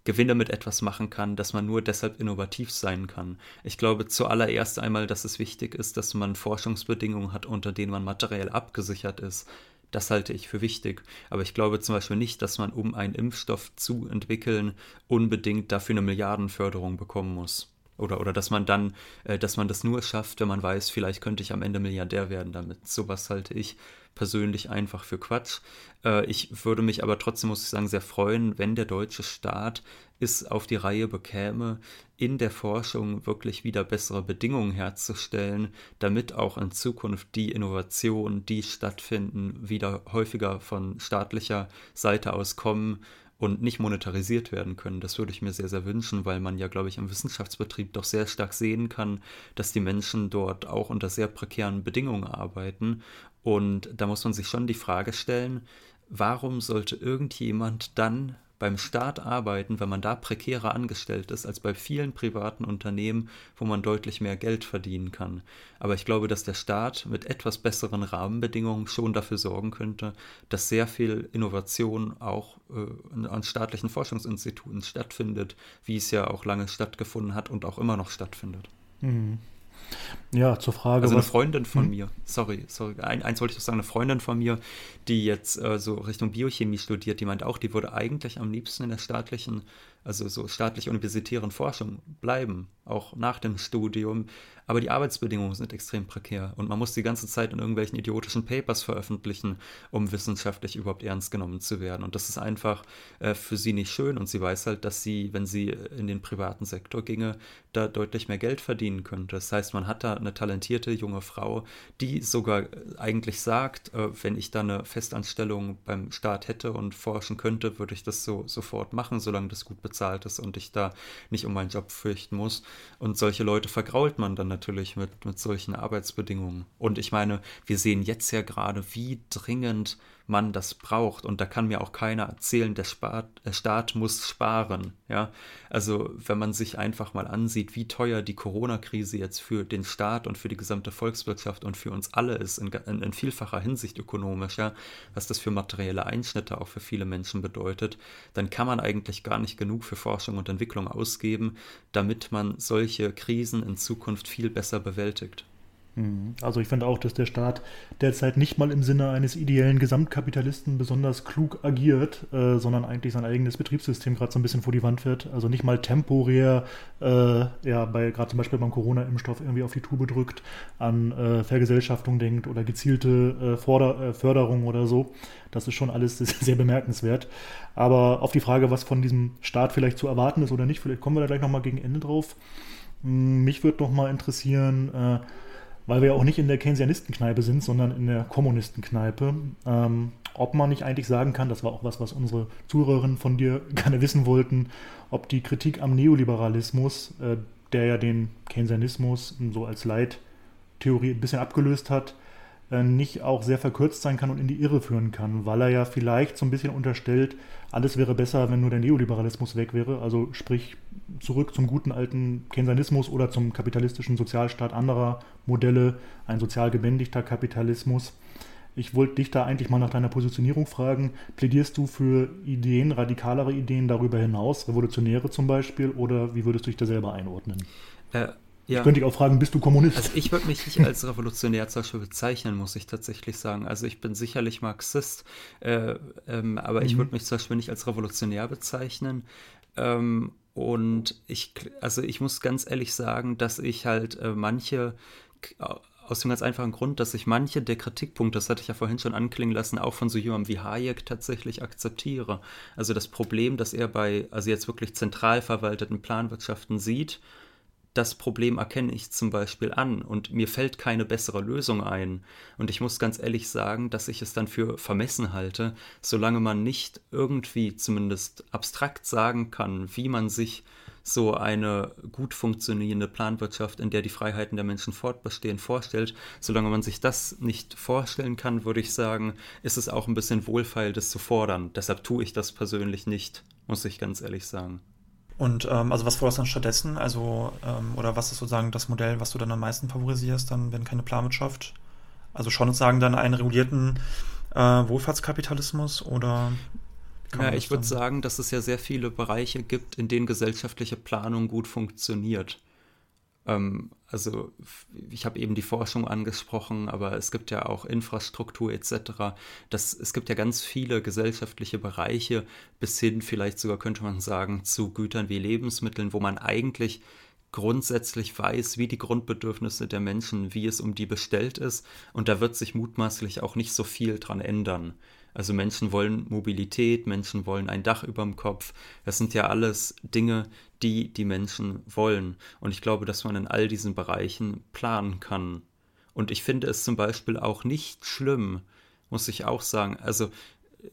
Gewinne mit etwas machen kann, dass man nur deshalb innovativ sein kann. Ich glaube zuallererst einmal, dass es wichtig ist, dass man Forschungsbedingungen hat, unter denen man materiell abgesichert ist. Das halte ich für wichtig. Aber ich glaube zum Beispiel nicht, dass man, um einen Impfstoff zu entwickeln, unbedingt dafür eine Milliardenförderung bekommen muss. Oder, oder dass man dann, äh, dass man das nur schafft, wenn man weiß, vielleicht könnte ich am Ende Milliardär werden damit. Sowas halte ich persönlich einfach für Quatsch. Äh, ich würde mich aber trotzdem, muss ich sagen, sehr freuen, wenn der deutsche Staat es auf die Reihe bekäme, in der Forschung wirklich wieder bessere Bedingungen herzustellen, damit auch in Zukunft die Innovationen, die stattfinden, wieder häufiger von staatlicher Seite aus kommen und nicht monetarisiert werden können. Das würde ich mir sehr, sehr wünschen, weil man ja, glaube ich, im Wissenschaftsbetrieb doch sehr stark sehen kann, dass die Menschen dort auch unter sehr prekären Bedingungen arbeiten. Und da muss man sich schon die Frage stellen, warum sollte irgendjemand dann beim Staat arbeiten, wenn man da prekärer angestellt ist als bei vielen privaten Unternehmen, wo man deutlich mehr Geld verdienen kann. Aber ich glaube, dass der Staat mit etwas besseren Rahmenbedingungen schon dafür sorgen könnte, dass sehr viel Innovation auch äh, an staatlichen Forschungsinstituten stattfindet, wie es ja auch lange stattgefunden hat und auch immer noch stattfindet. Mhm. Ja, zur Frage. Also eine Freundin von hm? mir, sorry, sorry, ein, eins wollte ich noch sagen, eine Freundin von mir, die jetzt äh, so Richtung Biochemie studiert, die meint auch, die würde eigentlich am liebsten in der staatlichen, also so staatlich universitären Forschung bleiben, auch nach dem Studium, aber die Arbeitsbedingungen sind extrem prekär und man muss die ganze Zeit in irgendwelchen idiotischen Papers veröffentlichen, um wissenschaftlich überhaupt ernst genommen zu werden. Und das ist einfach äh, für sie nicht schön und sie weiß halt, dass sie, wenn sie in den privaten Sektor ginge, da deutlich mehr Geld verdienen könnte. Das heißt, man hat da eine talentierte junge Frau, die sogar eigentlich sagt, äh, wenn ich da eine Festanstellung beim Staat hätte und forschen könnte, würde ich das so sofort machen, solange das gut bezahlt ist und ich da nicht um meinen Job fürchten muss. Und solche Leute vergrault man dann natürlich mit, mit solchen Arbeitsbedingungen. Und ich meine, wir sehen jetzt ja gerade, wie dringend man das braucht. Und da kann mir auch keiner erzählen, der, der Staat muss sparen. Ja? Also wenn man sich einfach mal ansieht, wie teuer die Corona-Krise jetzt für den Staat und für die gesamte Volkswirtschaft und für uns alle ist, in, in, in vielfacher Hinsicht ökonomisch, ja? was das für materielle Einschnitte auch für viele Menschen bedeutet, dann kann man eigentlich gar nicht genug für Forschung und Entwicklung ausgeben, damit man solche Krisen in Zukunft viel besser bewältigt. Mhm. Also ich finde auch, dass der Staat derzeit nicht mal im Sinne eines ideellen Gesamtkapitalisten besonders klug agiert, äh, sondern eigentlich sein eigenes Betriebssystem gerade so ein bisschen vor die Wand fährt. Also nicht mal temporär, äh, ja, bei gerade zum Beispiel beim Corona-Impfstoff irgendwie auf die Tube drückt, an äh, Vergesellschaftung denkt oder gezielte äh, Vorder äh, Förderung oder so. Das ist schon alles sehr bemerkenswert. Aber auf die Frage, was von diesem Staat vielleicht zu erwarten ist oder nicht, vielleicht kommen wir da gleich nochmal gegen Ende drauf. Hm, mich würde noch mal interessieren, äh, weil wir ja auch nicht in der Keynesianistenkneipe sind, sondern in der Kommunistenkneipe. Ähm, ob man nicht eigentlich sagen kann, das war auch was, was unsere Zuhörerinnen von dir gerne wissen wollten, ob die Kritik am Neoliberalismus, äh, der ja den Keynesianismus so als Leittheorie ein bisschen abgelöst hat, nicht auch sehr verkürzt sein kann und in die Irre führen kann, weil er ja vielleicht so ein bisschen unterstellt, alles wäre besser, wenn nur der Neoliberalismus weg wäre, also sprich zurück zum guten alten Keynesianismus oder zum kapitalistischen Sozialstaat anderer Modelle, ein sozial gebändigter Kapitalismus. Ich wollte dich da eigentlich mal nach deiner Positionierung fragen. Plädierst du für Ideen, radikalere Ideen darüber hinaus, revolutionäre zum Beispiel, oder wie würdest du dich da selber einordnen? Äh, ja. Ich könnte dich auch fragen, bist du Kommunist? Also ich würde mich nicht als Revolutionär zum Beispiel bezeichnen, muss ich tatsächlich sagen. Also ich bin sicherlich Marxist, äh, ähm, aber mhm. ich würde mich zum Beispiel nicht als Revolutionär bezeichnen. Ähm, und ich, also ich muss ganz ehrlich sagen, dass ich halt äh, manche aus dem ganz einfachen Grund, dass ich manche der Kritikpunkte, das hatte ich ja vorhin schon anklingen lassen, auch von so jemandem wie Hayek tatsächlich akzeptiere. Also das Problem, das er bei, also jetzt wirklich zentral verwalteten Planwirtschaften sieht, das Problem erkenne ich zum Beispiel an und mir fällt keine bessere Lösung ein. Und ich muss ganz ehrlich sagen, dass ich es dann für vermessen halte, solange man nicht irgendwie zumindest abstrakt sagen kann, wie man sich so eine gut funktionierende Planwirtschaft, in der die Freiheiten der Menschen fortbestehen, vorstellt. Solange man sich das nicht vorstellen kann, würde ich sagen, ist es auch ein bisschen wohlfeil, das zu fordern. Deshalb tue ich das persönlich nicht, muss ich ganz ehrlich sagen. Und ähm, also was forderst du dann stattdessen? Also, ähm, oder was ist sozusagen das Modell, was du dann am meisten favorisierst, dann, wenn keine Planwirtschaft? Also schon sozusagen dann einen regulierten äh, Wohlfahrtskapitalismus oder ja, ich würde sagen, dass es ja sehr viele Bereiche gibt, in denen gesellschaftliche Planung gut funktioniert. Ähm, also ich habe eben die Forschung angesprochen, aber es gibt ja auch Infrastruktur etc. Das, es gibt ja ganz viele gesellschaftliche Bereiche, bis hin vielleicht sogar könnte man sagen zu Gütern wie Lebensmitteln, wo man eigentlich grundsätzlich weiß, wie die Grundbedürfnisse der Menschen, wie es um die bestellt ist. Und da wird sich mutmaßlich auch nicht so viel dran ändern. Also Menschen wollen Mobilität, Menschen wollen ein Dach über dem Kopf. Das sind ja alles Dinge, die die Menschen wollen. Und ich glaube, dass man in all diesen Bereichen planen kann. Und ich finde es zum Beispiel auch nicht schlimm, muss ich auch sagen. Also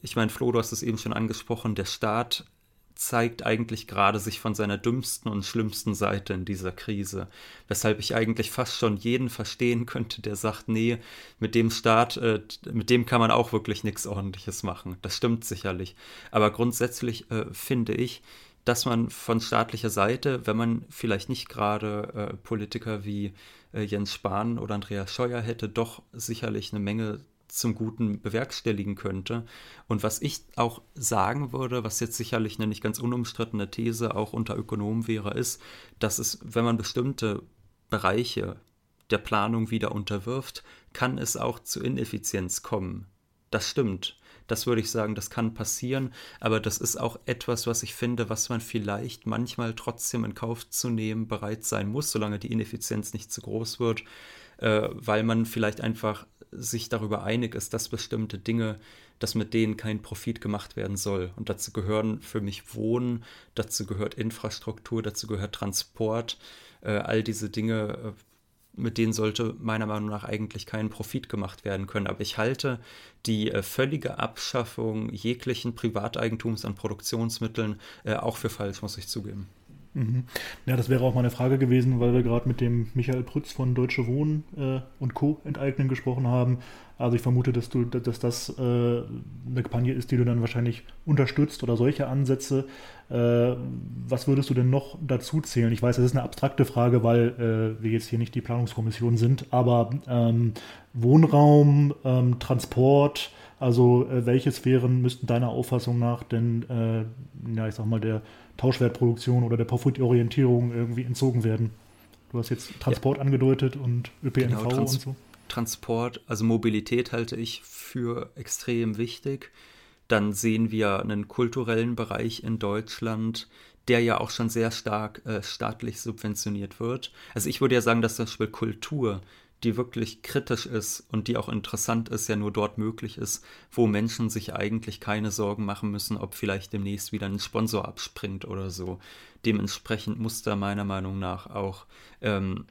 ich meine, Flo, du hast es eben schon angesprochen, der Staat zeigt eigentlich gerade sich von seiner dümmsten und schlimmsten Seite in dieser Krise. Weshalb ich eigentlich fast schon jeden verstehen könnte, der sagt, nee, mit dem Staat, äh, mit dem kann man auch wirklich nichts ordentliches machen. Das stimmt sicherlich. Aber grundsätzlich äh, finde ich, dass man von staatlicher Seite, wenn man vielleicht nicht gerade äh, Politiker wie äh, Jens Spahn oder Andreas Scheuer hätte, doch sicherlich eine Menge zum Guten bewerkstelligen könnte. Und was ich auch sagen würde, was jetzt sicherlich eine nicht ganz unumstrittene These auch unter Ökonomen wäre, ist, dass es, wenn man bestimmte Bereiche der Planung wieder unterwirft, kann es auch zu Ineffizienz kommen. Das stimmt. Das würde ich sagen, das kann passieren, aber das ist auch etwas, was ich finde, was man vielleicht manchmal trotzdem in Kauf zu nehmen bereit sein muss, solange die Ineffizienz nicht zu groß wird, äh, weil man vielleicht einfach sich darüber einig ist, dass bestimmte Dinge, dass mit denen kein Profit gemacht werden soll. Und dazu gehören für mich Wohnen, dazu gehört Infrastruktur, dazu gehört Transport, äh, all diese Dinge, äh, mit denen sollte meiner Meinung nach eigentlich kein Profit gemacht werden können. Aber ich halte die äh, völlige Abschaffung jeglichen Privateigentums an Produktionsmitteln äh, auch für falsch, muss ich zugeben. Mhm. Ja, das wäre auch meine Frage gewesen, weil wir gerade mit dem Michael Prütz von Deutsche Wohnen äh, und Co. enteignen gesprochen haben. Also ich vermute, dass du, dass das äh, eine Kampagne ist, die du dann wahrscheinlich unterstützt oder solche Ansätze. Äh, was würdest du denn noch dazu zählen? Ich weiß, das ist eine abstrakte Frage, weil äh, wir jetzt hier nicht die Planungskommission sind, aber ähm, Wohnraum, ähm, Transport, also äh, welche Sphären müssten deiner Auffassung nach denn, äh, ja, ich sag mal, der Tauschwertproduktion oder der Profitorientierung irgendwie entzogen werden. Du hast jetzt Transport ja. angedeutet und ÖPNV genau, und so. Transport, also Mobilität halte ich für extrem wichtig. Dann sehen wir einen kulturellen Bereich in Deutschland, der ja auch schon sehr stark äh, staatlich subventioniert wird. Also ich würde ja sagen, dass zum Beispiel Kultur die wirklich kritisch ist und die auch interessant ist, ja nur dort möglich ist, wo Menschen sich eigentlich keine Sorgen machen müssen, ob vielleicht demnächst wieder ein Sponsor abspringt oder so. Dementsprechend muss da meiner Meinung nach auch ähm,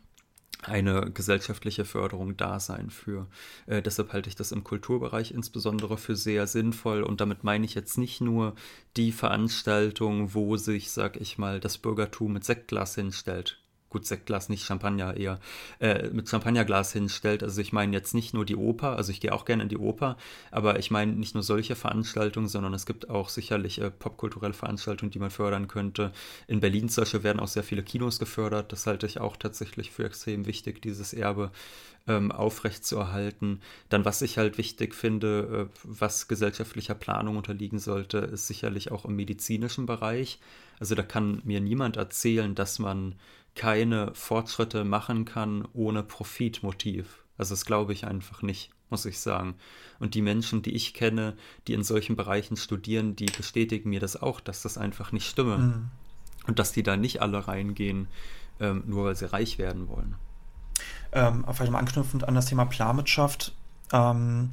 eine gesellschaftliche Förderung da sein für. Äh, deshalb halte ich das im Kulturbereich insbesondere für sehr sinnvoll und damit meine ich jetzt nicht nur die Veranstaltung, wo sich, sag ich mal, das Bürgertum mit Sektglas hinstellt gut, Sektglas, nicht Champagner eher, äh, mit Champagnerglas hinstellt. Also ich meine jetzt nicht nur die Oper, also ich gehe auch gerne in die Oper, aber ich meine nicht nur solche Veranstaltungen, sondern es gibt auch sicherlich äh, popkulturelle Veranstaltungen, die man fördern könnte. In Berlin zum Beispiel werden auch sehr viele Kinos gefördert. Das halte ich auch tatsächlich für extrem wichtig, dieses Erbe ähm, aufrechtzuerhalten. Dann, was ich halt wichtig finde, äh, was gesellschaftlicher Planung unterliegen sollte, ist sicherlich auch im medizinischen Bereich. Also da kann mir niemand erzählen, dass man keine Fortschritte machen kann ohne Profitmotiv. Also das glaube ich einfach nicht, muss ich sagen. Und die Menschen, die ich kenne, die in solchen Bereichen studieren, die bestätigen mir das auch, dass das einfach nicht stimme. Mhm. Und dass die da nicht alle reingehen, ähm, nur weil sie reich werden wollen. Ähm, vielleicht mal anknüpfend an das Thema Planwirtschaft. Ähm,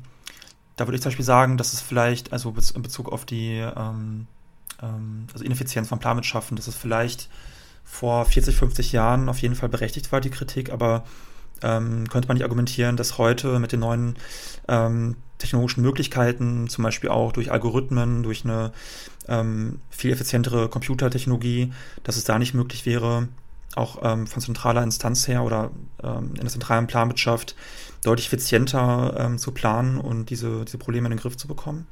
da würde ich zum Beispiel sagen, dass es vielleicht, also in Bezug auf die ähm, ähm, also Ineffizienz von Planwirtschaften, dass es vielleicht vor 40, 50 Jahren auf jeden Fall berechtigt war, die Kritik, aber ähm, könnte man nicht argumentieren, dass heute mit den neuen ähm, technologischen Möglichkeiten, zum Beispiel auch durch Algorithmen, durch eine ähm, viel effizientere Computertechnologie, dass es da nicht möglich wäre, auch ähm, von zentraler Instanz her oder ähm, in der zentralen Planwirtschaft deutlich effizienter ähm, zu planen und diese, diese Probleme in den Griff zu bekommen?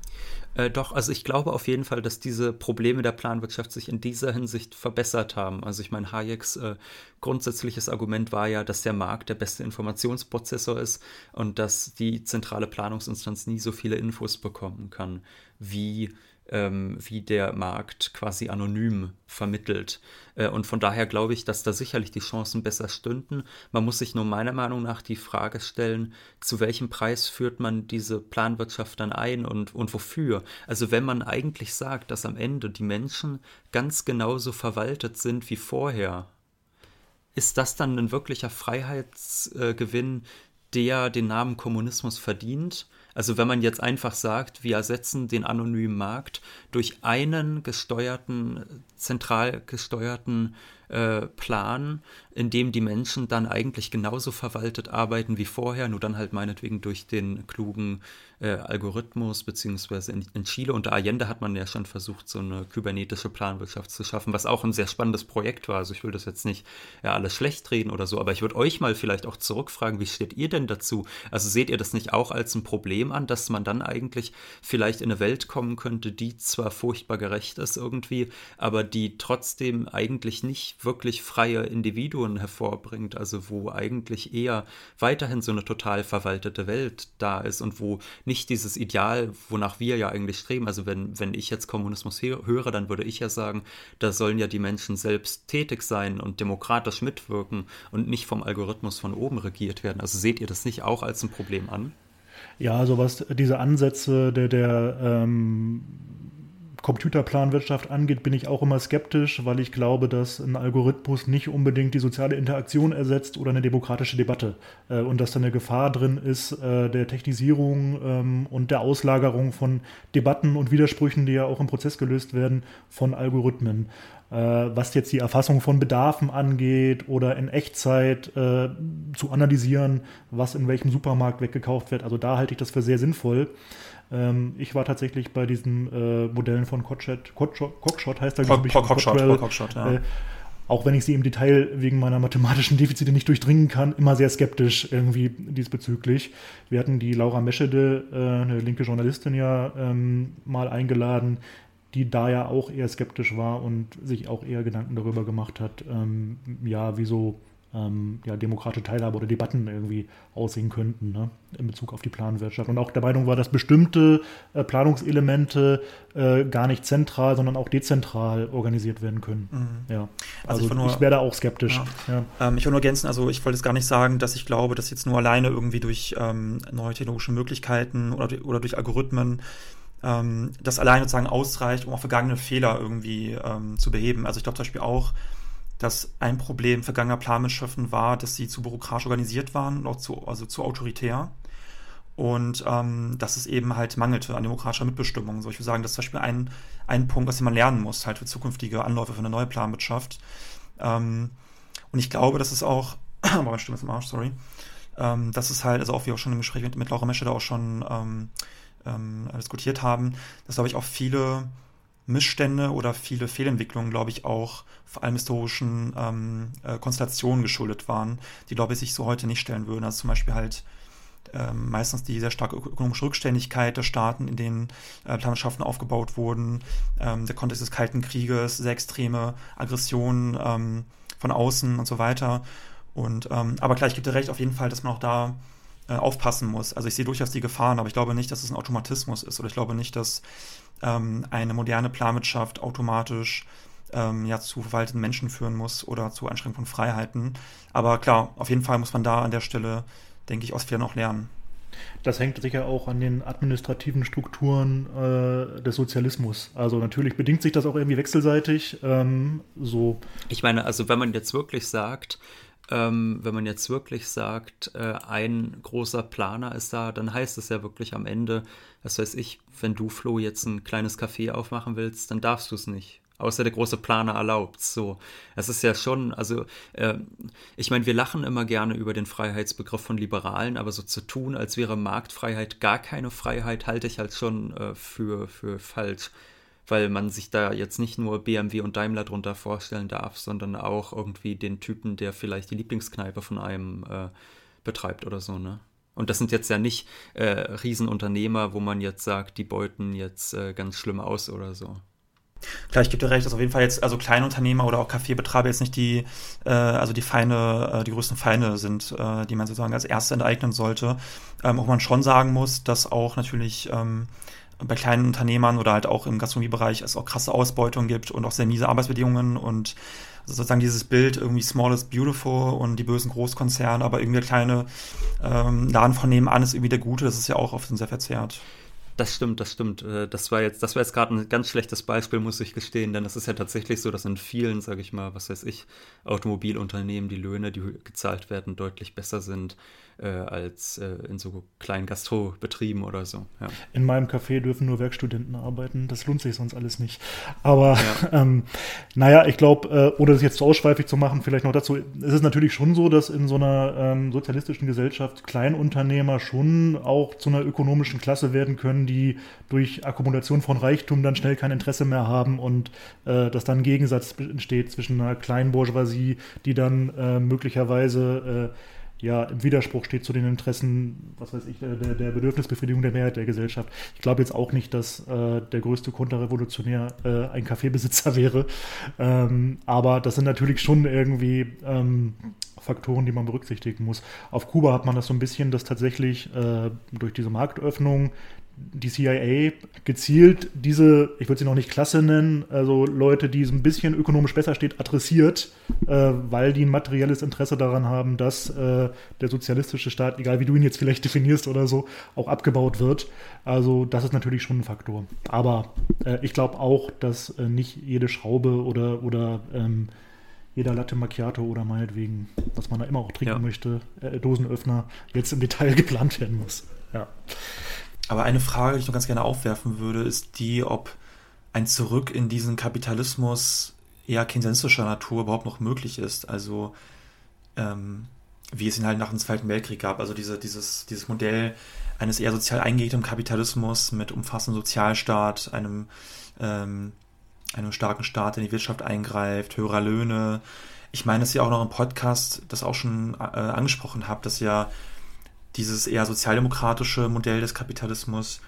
Äh, doch, also ich glaube auf jeden Fall, dass diese Probleme der Planwirtschaft sich in dieser Hinsicht verbessert haben. Also ich meine, Hayeks äh, grundsätzliches Argument war ja, dass der Markt der beste Informationsprozessor ist und dass die zentrale Planungsinstanz nie so viele Infos bekommen kann wie ähm, wie der Markt quasi anonym vermittelt. Äh, und von daher glaube ich, dass da sicherlich die Chancen besser stünden. Man muss sich nur meiner Meinung nach die Frage stellen, zu welchem Preis führt man diese Planwirtschaft dann ein und, und wofür? Also wenn man eigentlich sagt, dass am Ende die Menschen ganz genauso verwaltet sind wie vorher, ist das dann ein wirklicher Freiheitsgewinn, der den Namen Kommunismus verdient? Also wenn man jetzt einfach sagt, wir ersetzen den anonymen Markt durch einen gesteuerten, zentral gesteuerten äh, Plan, in dem die Menschen dann eigentlich genauso verwaltet arbeiten wie vorher, nur dann halt meinetwegen durch den klugen äh, Algorithmus, beziehungsweise in, in, Chile unter Allende hat man ja schon versucht, so eine kybernetische Planwirtschaft zu schaffen, was auch ein sehr spannendes Projekt war. Also ich will das jetzt nicht ja, alles schlecht reden oder so, aber ich würde euch mal vielleicht auch zurückfragen, wie steht ihr denn dazu? Also seht ihr das nicht auch als ein Problem an, dass man dann eigentlich vielleicht in eine Welt kommen könnte, die zwar furchtbar gerecht ist irgendwie, aber die trotzdem eigentlich nicht wirklich freie Individuen hervorbringt, also wo eigentlich eher weiterhin so eine total verwaltete Welt da ist und wo nicht dieses Ideal, wonach wir ja eigentlich streben. Also wenn, wenn ich jetzt Kommunismus höre, dann würde ich ja sagen, da sollen ja die Menschen selbst tätig sein und demokratisch mitwirken und nicht vom Algorithmus von oben regiert werden. Also seht ihr das nicht auch als ein Problem an? Ja, also was diese Ansätze der, der ähm, Computerplanwirtschaft angeht, bin ich auch immer skeptisch, weil ich glaube, dass ein Algorithmus nicht unbedingt die soziale Interaktion ersetzt oder eine demokratische Debatte äh, und dass da eine Gefahr drin ist äh, der Technisierung ähm, und der Auslagerung von Debatten und Widersprüchen, die ja auch im Prozess gelöst werden, von Algorithmen. Äh, was jetzt die Erfassung von Bedarfen angeht oder in Echtzeit äh, zu analysieren, was in welchem Supermarkt weggekauft wird. Also da halte ich das für sehr sinnvoll. Ähm, ich war tatsächlich bei diesen äh, Modellen von Cockshot, Cockshot heißt er, glaube ich. Cockshot, Cockshot, ja. Äh, auch wenn ich sie im Detail wegen meiner mathematischen Defizite nicht durchdringen kann, immer sehr skeptisch irgendwie diesbezüglich. Wir hatten die Laura Meschede, äh, eine linke Journalistin ja ähm, mal eingeladen, die da ja auch eher skeptisch war und sich auch eher Gedanken darüber gemacht hat, ähm, ja, wieso ähm, ja, demokratische Teilhabe oder Debatten irgendwie aussehen könnten ne, in Bezug auf die Planwirtschaft. Und auch der Meinung war, dass bestimmte äh, Planungselemente äh, gar nicht zentral, sondern auch dezentral organisiert werden können. Mhm. Ja. Also, also ich, nur, ich wäre da auch skeptisch. Ja. Ja. Ähm, ich will nur ergänzen, also ich wollte es gar nicht sagen, dass ich glaube, dass jetzt nur alleine irgendwie durch ähm, neue technologische Möglichkeiten oder, oder durch Algorithmen ähm, das alleine sozusagen ausreicht, um auch vergangene Fehler irgendwie ähm, zu beheben. Also ich glaube zum Beispiel auch, dass ein Problem vergangener Planwirtschaften war, dass sie zu bürokratisch organisiert waren auch zu, also zu autoritär. Und ähm, dass es eben halt mangelte an demokratischer Mitbestimmung. So, ich würde sagen, das ist zum Beispiel ein, ein Punkt, was man lernen muss, halt für zukünftige Anläufe für eine neue Planwirtschaft. Ähm, und ich glaube, dass es auch, aber meine Stimme ist im Arsch, sorry, ähm, dass es halt, also auch wie auch schon im Gespräch mit, mit Laura Mesche da auch schon ähm, ähm, diskutiert haben, dass, glaube ich, auch viele Missstände oder viele Fehlentwicklungen, glaube ich, auch vor allem historischen ähm, äh, Konstellationen geschuldet waren, die, glaube ich, sich so heute nicht stellen würden. Also zum Beispiel halt ähm, meistens die sehr starke ökonomische Rückständigkeit der Staaten, in denen äh, Planschaften aufgebaut wurden, ähm, der Kontext des Kalten Krieges, sehr extreme Aggressionen ähm, von außen und so weiter. Und ähm, aber klar, ich gebe dir recht auf jeden Fall, dass man auch da äh, aufpassen muss. Also ich sehe durchaus die Gefahren, aber ich glaube nicht, dass es ein Automatismus ist oder ich glaube nicht, dass ähm, eine moderne Planwirtschaft automatisch ähm, ja, zu verwalteten Menschen führen muss oder zu Einschränkung von Freiheiten. Aber klar, auf jeden Fall muss man da an der Stelle, denke ich, aus Fehlern auch lernen. Das hängt sicher auch an den administrativen Strukturen äh, des Sozialismus. Also natürlich bedingt sich das auch irgendwie wechselseitig. Ähm, so. Ich meine, also wenn man jetzt wirklich sagt, ähm, wenn man jetzt wirklich sagt, äh, ein großer Planer ist da, dann heißt es ja wirklich am Ende, was weiß ich, wenn du, Flo, jetzt ein kleines Café aufmachen willst, dann darfst du es nicht. Außer der große Planer erlaubt. So, es ist ja schon, also äh, ich meine, wir lachen immer gerne über den Freiheitsbegriff von Liberalen, aber so zu tun, als wäre Marktfreiheit gar keine Freiheit, halte ich halt schon äh, für, für falsch weil man sich da jetzt nicht nur BMW und Daimler drunter vorstellen darf, sondern auch irgendwie den Typen, der vielleicht die Lieblingskneipe von einem äh, betreibt oder so, ne? Und das sind jetzt ja nicht äh, Riesenunternehmer, wo man jetzt sagt, die beuten jetzt äh, ganz schlimm aus oder so. Klar, ich gebe dir recht, dass auf jeden Fall jetzt, also Kleinunternehmer oder auch Kaffeebetreiber jetzt nicht die, äh, also die Feinde, äh, die größten Feinde sind, äh, die man sozusagen als erste enteignen sollte. Ähm, wo man schon sagen muss, dass auch natürlich ähm, bei kleinen Unternehmern oder halt auch im Gastronomiebereich es auch krasse Ausbeutung gibt und auch sehr miese Arbeitsbedingungen und sozusagen dieses Bild irgendwie small is beautiful und die bösen Großkonzerne, aber irgendwie der kleine ähm, Laden von nebenan ist irgendwie der Gute, das ist ja auch oft sehr verzerrt. Das stimmt, das stimmt. Äh, das war jetzt, das war jetzt gerade ein ganz schlechtes Beispiel, muss ich gestehen, denn es ist ja tatsächlich so, dass in vielen, sage ich mal, was weiß ich, Automobilunternehmen die Löhne, die gezahlt werden, deutlich besser sind äh, als äh, in so kleinen Gastrobetrieben oder so. Ja. In meinem Café dürfen nur Werkstudenten arbeiten. Das lohnt sich sonst alles nicht. Aber ja. ähm, naja, ich glaube, äh, ohne das jetzt zu ausschweifig zu machen, vielleicht noch dazu, es ist natürlich schon so, dass in so einer ähm, sozialistischen Gesellschaft Kleinunternehmer schon auch zu einer ökonomischen Klasse werden können, die durch Akkumulation von Reichtum dann schnell kein Interesse mehr haben und äh, dass dann ein Gegensatz entsteht zwischen einer kleinen Bourgeoisie, die dann äh, möglicherweise äh, ja im Widerspruch steht zu den Interessen, was weiß ich, der, der Bedürfnisbefriedigung der Mehrheit der Gesellschaft. Ich glaube jetzt auch nicht, dass äh, der größte Konterrevolutionär äh, ein Kaffeebesitzer wäre. Ähm, aber das sind natürlich schon irgendwie ähm, Faktoren, die man berücksichtigen muss. Auf Kuba hat man das so ein bisschen, dass tatsächlich äh, durch diese Marktöffnung die CIA gezielt diese, ich würde sie noch nicht Klasse nennen, also Leute, die so ein bisschen ökonomisch besser steht, adressiert, äh, weil die ein materielles Interesse daran haben, dass äh, der sozialistische Staat, egal wie du ihn jetzt vielleicht definierst oder so, auch abgebaut wird. Also das ist natürlich schon ein Faktor. Aber äh, ich glaube auch, dass äh, nicht jede Schraube oder, oder ähm, jeder Latte Macchiato oder meinetwegen, was man da immer auch trinken ja. möchte, äh, Dosenöffner jetzt im Detail geplant werden muss. Ja. Aber eine Frage, die ich noch ganz gerne aufwerfen würde, ist die, ob ein Zurück in diesen Kapitalismus eher keynesistischer Natur überhaupt noch möglich ist. Also ähm, wie es ihn halt nach dem Zweiten Weltkrieg gab. Also diese, dieses, dieses Modell eines eher sozial eingehegten Kapitalismus mit umfassendem Sozialstaat, einem, ähm, einem starken Staat, der in die Wirtschaft eingreift, höherer Löhne. Ich meine, dass ihr auch noch im Podcast das auch schon äh, angesprochen habt, dass ja dieses eher sozialdemokratische Modell des Kapitalismus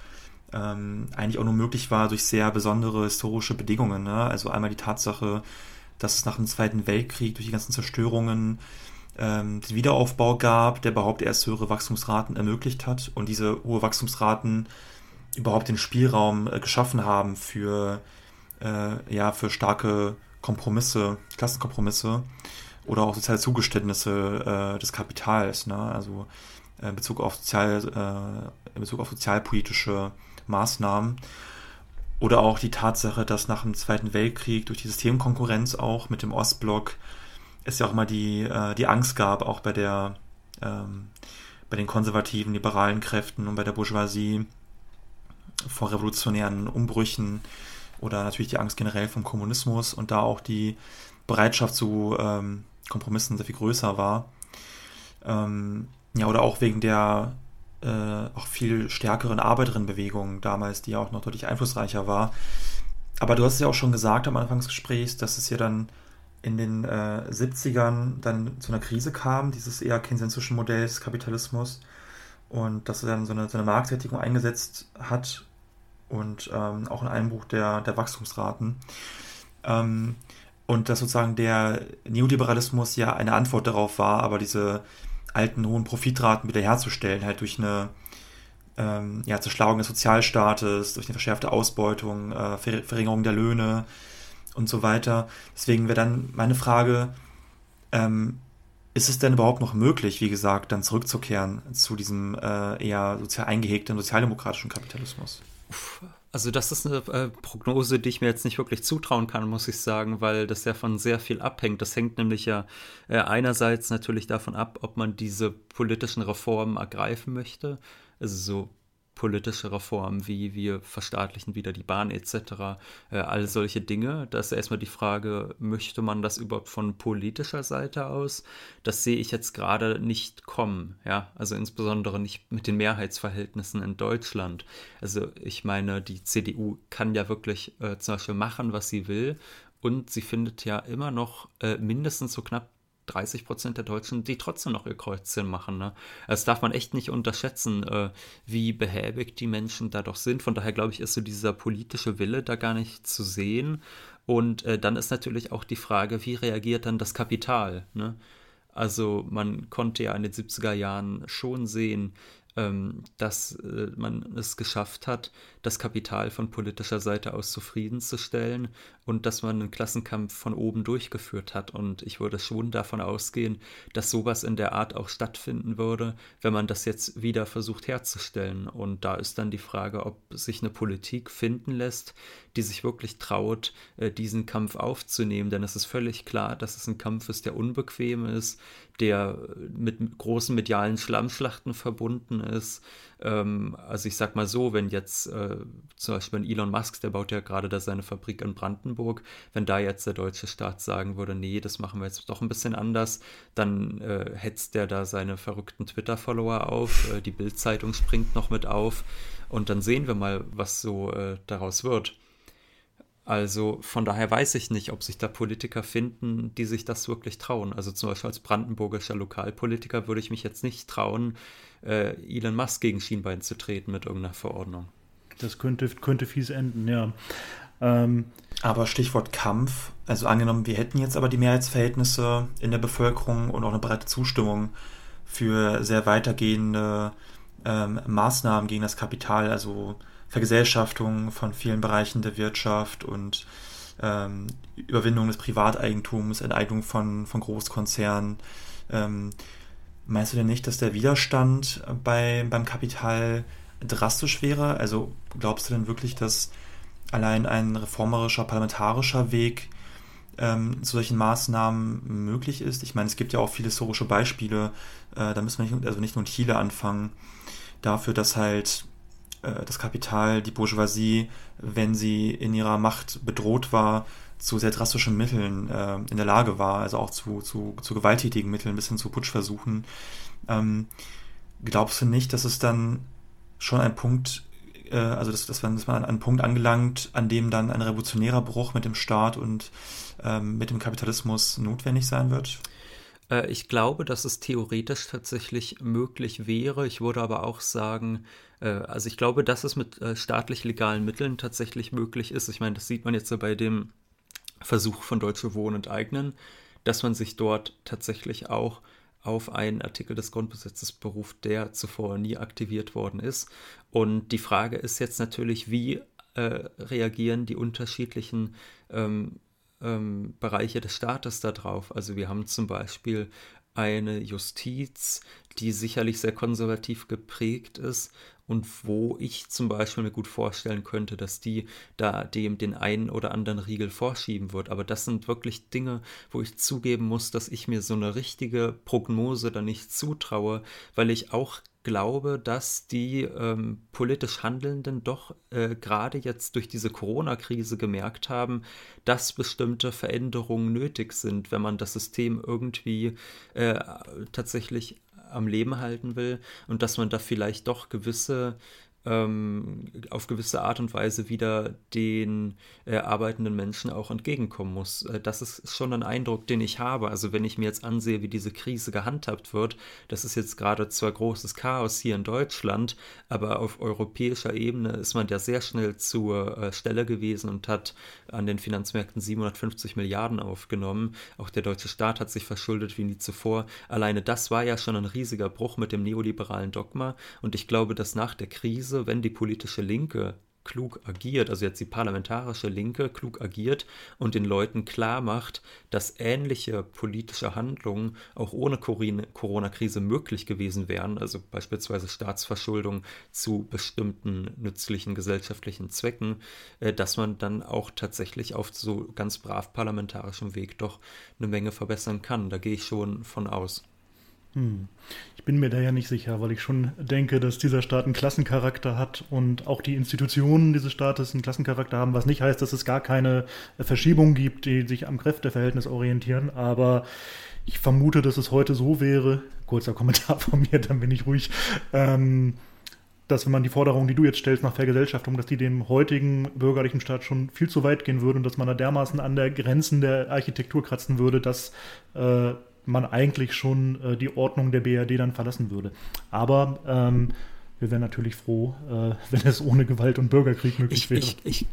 ähm, eigentlich auch nur möglich war durch sehr besondere historische Bedingungen. Ne? Also einmal die Tatsache, dass es nach dem Zweiten Weltkrieg durch die ganzen Zerstörungen ähm, den Wiederaufbau gab, der überhaupt erst höhere Wachstumsraten ermöglicht hat und diese hohe Wachstumsraten überhaupt den Spielraum äh, geschaffen haben für, äh, ja, für starke Kompromisse, Klassenkompromisse oder auch soziale Zugeständnisse äh, des Kapitals. Ne? Also in Bezug auf, sozial, äh, in Bezug auf sozialpolitische Maßnahmen. Oder auch die Tatsache, dass nach dem Zweiten Weltkrieg durch die Systemkonkurrenz auch mit dem Ostblock es ja auch mal die, äh, die Angst gab, auch bei der ähm, bei den konservativen, liberalen Kräften und bei der Bourgeoisie vor revolutionären Umbrüchen oder natürlich die Angst generell vom Kommunismus und da auch die Bereitschaft zu ähm, Kompromissen sehr viel größer war. Ähm, ja, oder auch wegen der äh, auch viel stärkeren Arbeiterinnenbewegung damals, die ja auch noch deutlich einflussreicher war. Aber du hast es ja auch schon gesagt am Anfang des Gesprächs, dass es ja dann in den äh, 70ern dann zu einer Krise kam, dieses eher keynesianische Modell des Kapitalismus und dass er dann so eine, so eine Marktsättigung eingesetzt hat und ähm, auch ein Einbruch der, der Wachstumsraten. Ähm, und dass sozusagen der Neoliberalismus ja eine Antwort darauf war, aber diese alten hohen Profitraten wiederherzustellen, halt durch eine ähm, ja, Zerschlagung des Sozialstaates, durch eine verschärfte Ausbeutung, äh, Ver Verringerung der Löhne und so weiter. Deswegen wäre dann meine Frage, ähm, ist es denn überhaupt noch möglich, wie gesagt, dann zurückzukehren zu diesem äh, eher sozial eingehegten sozialdemokratischen Kapitalismus? Also das ist eine äh, Prognose, die ich mir jetzt nicht wirklich zutrauen kann, muss ich sagen, weil das ja von sehr viel abhängt. Das hängt nämlich ja äh, einerseits natürlich davon ab, ob man diese politischen Reformen ergreifen möchte. Also so politische Reformen wie wir verstaatlichen wieder die Bahn etc., äh, all solche Dinge. Da ist erstmal die Frage, möchte man das überhaupt von politischer Seite aus? Das sehe ich jetzt gerade nicht kommen, ja, also insbesondere nicht mit den Mehrheitsverhältnissen in Deutschland. Also ich meine, die CDU kann ja wirklich äh, zum Beispiel machen, was sie will und sie findet ja immer noch äh, mindestens so knapp 30 Prozent der Deutschen, die trotzdem noch ihr Kreuzchen machen. Ne? Das darf man echt nicht unterschätzen, äh, wie behäbig die Menschen da doch sind. Von daher glaube ich, ist so dieser politische Wille da gar nicht zu sehen. Und äh, dann ist natürlich auch die Frage, wie reagiert dann das Kapital? Ne? Also man konnte ja in den 70er Jahren schon sehen, ähm, dass äh, man es geschafft hat, das Kapital von politischer Seite aus zufriedenzustellen und dass man einen Klassenkampf von oben durchgeführt hat. Und ich würde schon davon ausgehen, dass sowas in der Art auch stattfinden würde, wenn man das jetzt wieder versucht herzustellen. Und da ist dann die Frage, ob sich eine Politik finden lässt, die sich wirklich traut, äh, diesen Kampf aufzunehmen. Denn es ist völlig klar, dass es ein Kampf ist, der unbequem ist, der mit großen medialen Schlammschlachten verbunden ist. Ähm, also ich sag mal so, wenn jetzt äh, zum Beispiel Elon Musk, der baut ja gerade da seine Fabrik in Brandenburg, wenn da jetzt der deutsche Staat sagen würde, nee, das machen wir jetzt doch ein bisschen anders, dann äh, hetzt der da seine verrückten Twitter-Follower auf, äh, die Bildzeitung springt noch mit auf und dann sehen wir mal, was so äh, daraus wird. Also von daher weiß ich nicht, ob sich da Politiker finden, die sich das wirklich trauen. Also zum Beispiel als brandenburgischer Lokalpolitiker würde ich mich jetzt nicht trauen, äh, Elon Musk gegen Schienbein zu treten mit irgendeiner Verordnung. Das könnte, könnte fies enden, ja. Ähm, aber Stichwort Kampf, also angenommen, wir hätten jetzt aber die Mehrheitsverhältnisse in der Bevölkerung und auch eine breite Zustimmung für sehr weitergehende ähm, Maßnahmen gegen das Kapital, also Vergesellschaftung von vielen Bereichen der Wirtschaft und ähm, Überwindung des Privateigentums, Enteignung von, von Großkonzernen. Ähm, meinst du denn nicht, dass der Widerstand bei, beim Kapital drastisch wäre? Also glaubst du denn wirklich, dass allein ein reformerischer, parlamentarischer Weg ähm, zu solchen Maßnahmen möglich ist? Ich meine, es gibt ja auch viele historische Beispiele, äh, da müssen wir nicht, also nicht nur in Chile anfangen, dafür, dass halt äh, das Kapital, die Bourgeoisie, wenn sie in ihrer Macht bedroht war, zu sehr drastischen Mitteln äh, in der Lage war, also auch zu, zu, zu gewalttätigen Mitteln bis hin zu Putschversuchen. Ähm, glaubst du nicht, dass es dann schon ein Punkt, äh, also dass, dass, man, dass man an einen Punkt angelangt, an dem dann ein revolutionärer Bruch mit dem Staat und ähm, mit dem Kapitalismus notwendig sein wird? Äh, ich glaube, dass es theoretisch tatsächlich möglich wäre. Ich würde aber auch sagen, äh, also ich glaube, dass es mit äh, staatlich legalen Mitteln tatsächlich möglich ist. Ich meine, das sieht man jetzt bei dem Versuch von Deutsche Wohnen enteignen, dass man sich dort tatsächlich auch auf einen Artikel des Grundgesetzes beruft, der zuvor nie aktiviert worden ist. Und die Frage ist jetzt natürlich, wie äh, reagieren die unterschiedlichen ähm, ähm, Bereiche des Staates darauf. Also wir haben zum Beispiel eine Justiz, die sicherlich sehr konservativ geprägt ist und wo ich zum Beispiel mir gut vorstellen könnte, dass die da dem den einen oder anderen Riegel vorschieben wird. Aber das sind wirklich Dinge, wo ich zugeben muss, dass ich mir so eine richtige Prognose da nicht zutraue, weil ich auch glaube, dass die ähm, politisch Handelnden doch äh, gerade jetzt durch diese Corona-Krise gemerkt haben, dass bestimmte Veränderungen nötig sind, wenn man das System irgendwie äh, tatsächlich am Leben halten will und dass man da vielleicht doch gewisse ähm, auf gewisse Art und Weise wieder den äh, arbeitenden Menschen auch entgegenkommen muss. Äh, das ist schon ein Eindruck, den ich habe. Also wenn ich mir jetzt ansehe, wie diese Krise gehandhabt wird, das ist jetzt gerade zwar großes Chaos hier in Deutschland, aber auf europäischer Ebene ist man ja sehr schnell zur äh, Stelle gewesen und hat an den Finanzmärkten 750 Milliarden aufgenommen. Auch der deutsche Staat hat sich verschuldet wie nie zuvor. Alleine das war ja schon ein riesiger Bruch mit dem neoliberalen Dogma und ich glaube, dass nach der Krise Weise, wenn die politische Linke klug agiert, also jetzt die parlamentarische Linke klug agiert und den Leuten klar macht, dass ähnliche politische Handlungen auch ohne Corona-Krise möglich gewesen wären, also beispielsweise Staatsverschuldung zu bestimmten nützlichen gesellschaftlichen Zwecken, äh, dass man dann auch tatsächlich auf so ganz brav parlamentarischem Weg doch eine Menge verbessern kann. Da gehe ich schon von aus. Hm. Ich bin mir da ja nicht sicher, weil ich schon denke, dass dieser Staat einen Klassencharakter hat und auch die Institutionen dieses Staates einen Klassencharakter haben, was nicht heißt, dass es gar keine Verschiebung gibt, die sich am Kräfteverhältnis orientieren. Aber ich vermute, dass es heute so wäre, kurzer Kommentar von mir, dann bin ich ruhig, ähm, dass wenn man die Forderung, die du jetzt stellst nach Vergesellschaftung, dass die dem heutigen bürgerlichen Staat schon viel zu weit gehen würde und dass man da dermaßen an der Grenzen der Architektur kratzen würde, dass äh, man eigentlich schon äh, die Ordnung der BRD dann verlassen würde. Aber ähm, wir wären natürlich froh, äh, wenn es ohne Gewalt und Bürgerkrieg möglich ich, wäre. Ich, ich,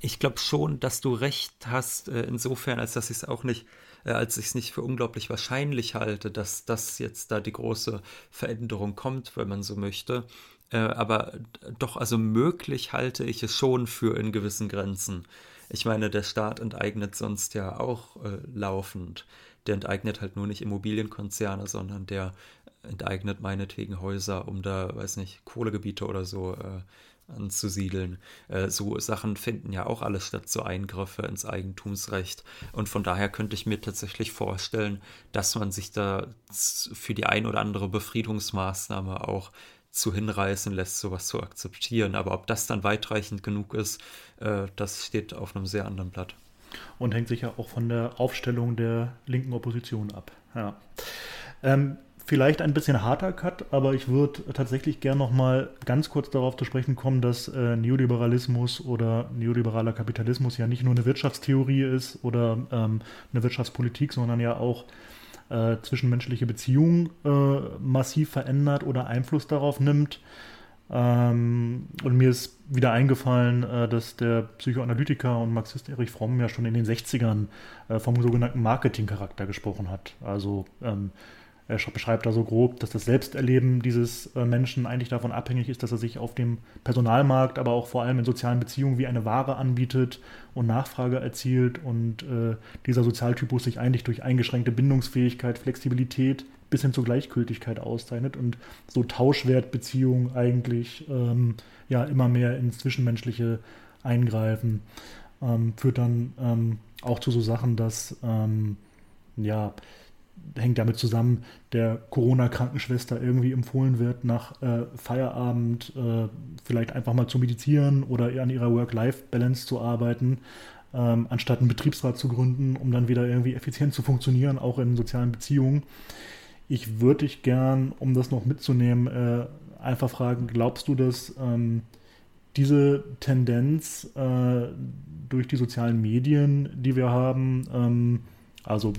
ich glaube schon, dass du recht hast, äh, insofern, als dass ich es auch nicht, äh, als ich es nicht für unglaublich wahrscheinlich halte, dass das jetzt da die große Veränderung kommt, wenn man so möchte. Äh, aber doch, also möglich halte ich es schon für in gewissen Grenzen. Ich meine, der Staat enteignet sonst ja auch äh, laufend. Der enteignet halt nur nicht Immobilienkonzerne, sondern der enteignet meinetwegen Häuser, um da, weiß nicht, Kohlegebiete oder so äh, anzusiedeln. Äh, so Sachen finden ja auch alles statt, so Eingriffe ins Eigentumsrecht. Und von daher könnte ich mir tatsächlich vorstellen, dass man sich da für die ein oder andere Befriedungsmaßnahme auch zu hinreißen lässt, sowas zu akzeptieren. Aber ob das dann weitreichend genug ist, äh, das steht auf einem sehr anderen Blatt. Und hängt sich ja auch von der Aufstellung der linken Opposition ab. Ja. Ähm, vielleicht ein bisschen harter Cut, aber ich würde tatsächlich gern noch mal ganz kurz darauf zu sprechen kommen, dass äh, Neoliberalismus oder neoliberaler Kapitalismus ja nicht nur eine Wirtschaftstheorie ist oder ähm, eine Wirtschaftspolitik, sondern ja auch äh, zwischenmenschliche Beziehungen äh, massiv verändert oder Einfluss darauf nimmt. Ähm, und mir ist wieder eingefallen, äh, dass der Psychoanalytiker und Marxist Erich Fromm ja schon in den 60ern äh, vom sogenannten Marketingcharakter gesprochen hat. Also ähm, er beschreibt da so grob, dass das Selbsterleben dieses äh, Menschen eigentlich davon abhängig ist, dass er sich auf dem Personalmarkt, aber auch vor allem in sozialen Beziehungen wie eine Ware anbietet und Nachfrage erzielt und äh, dieser Sozialtypus sich eigentlich durch eingeschränkte Bindungsfähigkeit, Flexibilität bis hin zur Gleichgültigkeit auszeichnet und so Tauschwertbeziehungen eigentlich ähm, ja immer mehr ins Zwischenmenschliche eingreifen, ähm, führt dann ähm, auch zu so Sachen, dass ähm, ja hängt damit zusammen, der Corona-Krankenschwester irgendwie empfohlen wird, nach äh, Feierabend äh, vielleicht einfach mal zu meditieren oder an ihrer Work-Life-Balance zu arbeiten, ähm, anstatt einen Betriebsrat zu gründen, um dann wieder irgendwie effizient zu funktionieren, auch in sozialen Beziehungen. Ich würde dich gern, um das noch mitzunehmen, äh, einfach fragen, glaubst du, dass ähm, diese Tendenz äh, durch die sozialen Medien, die wir haben, ähm, also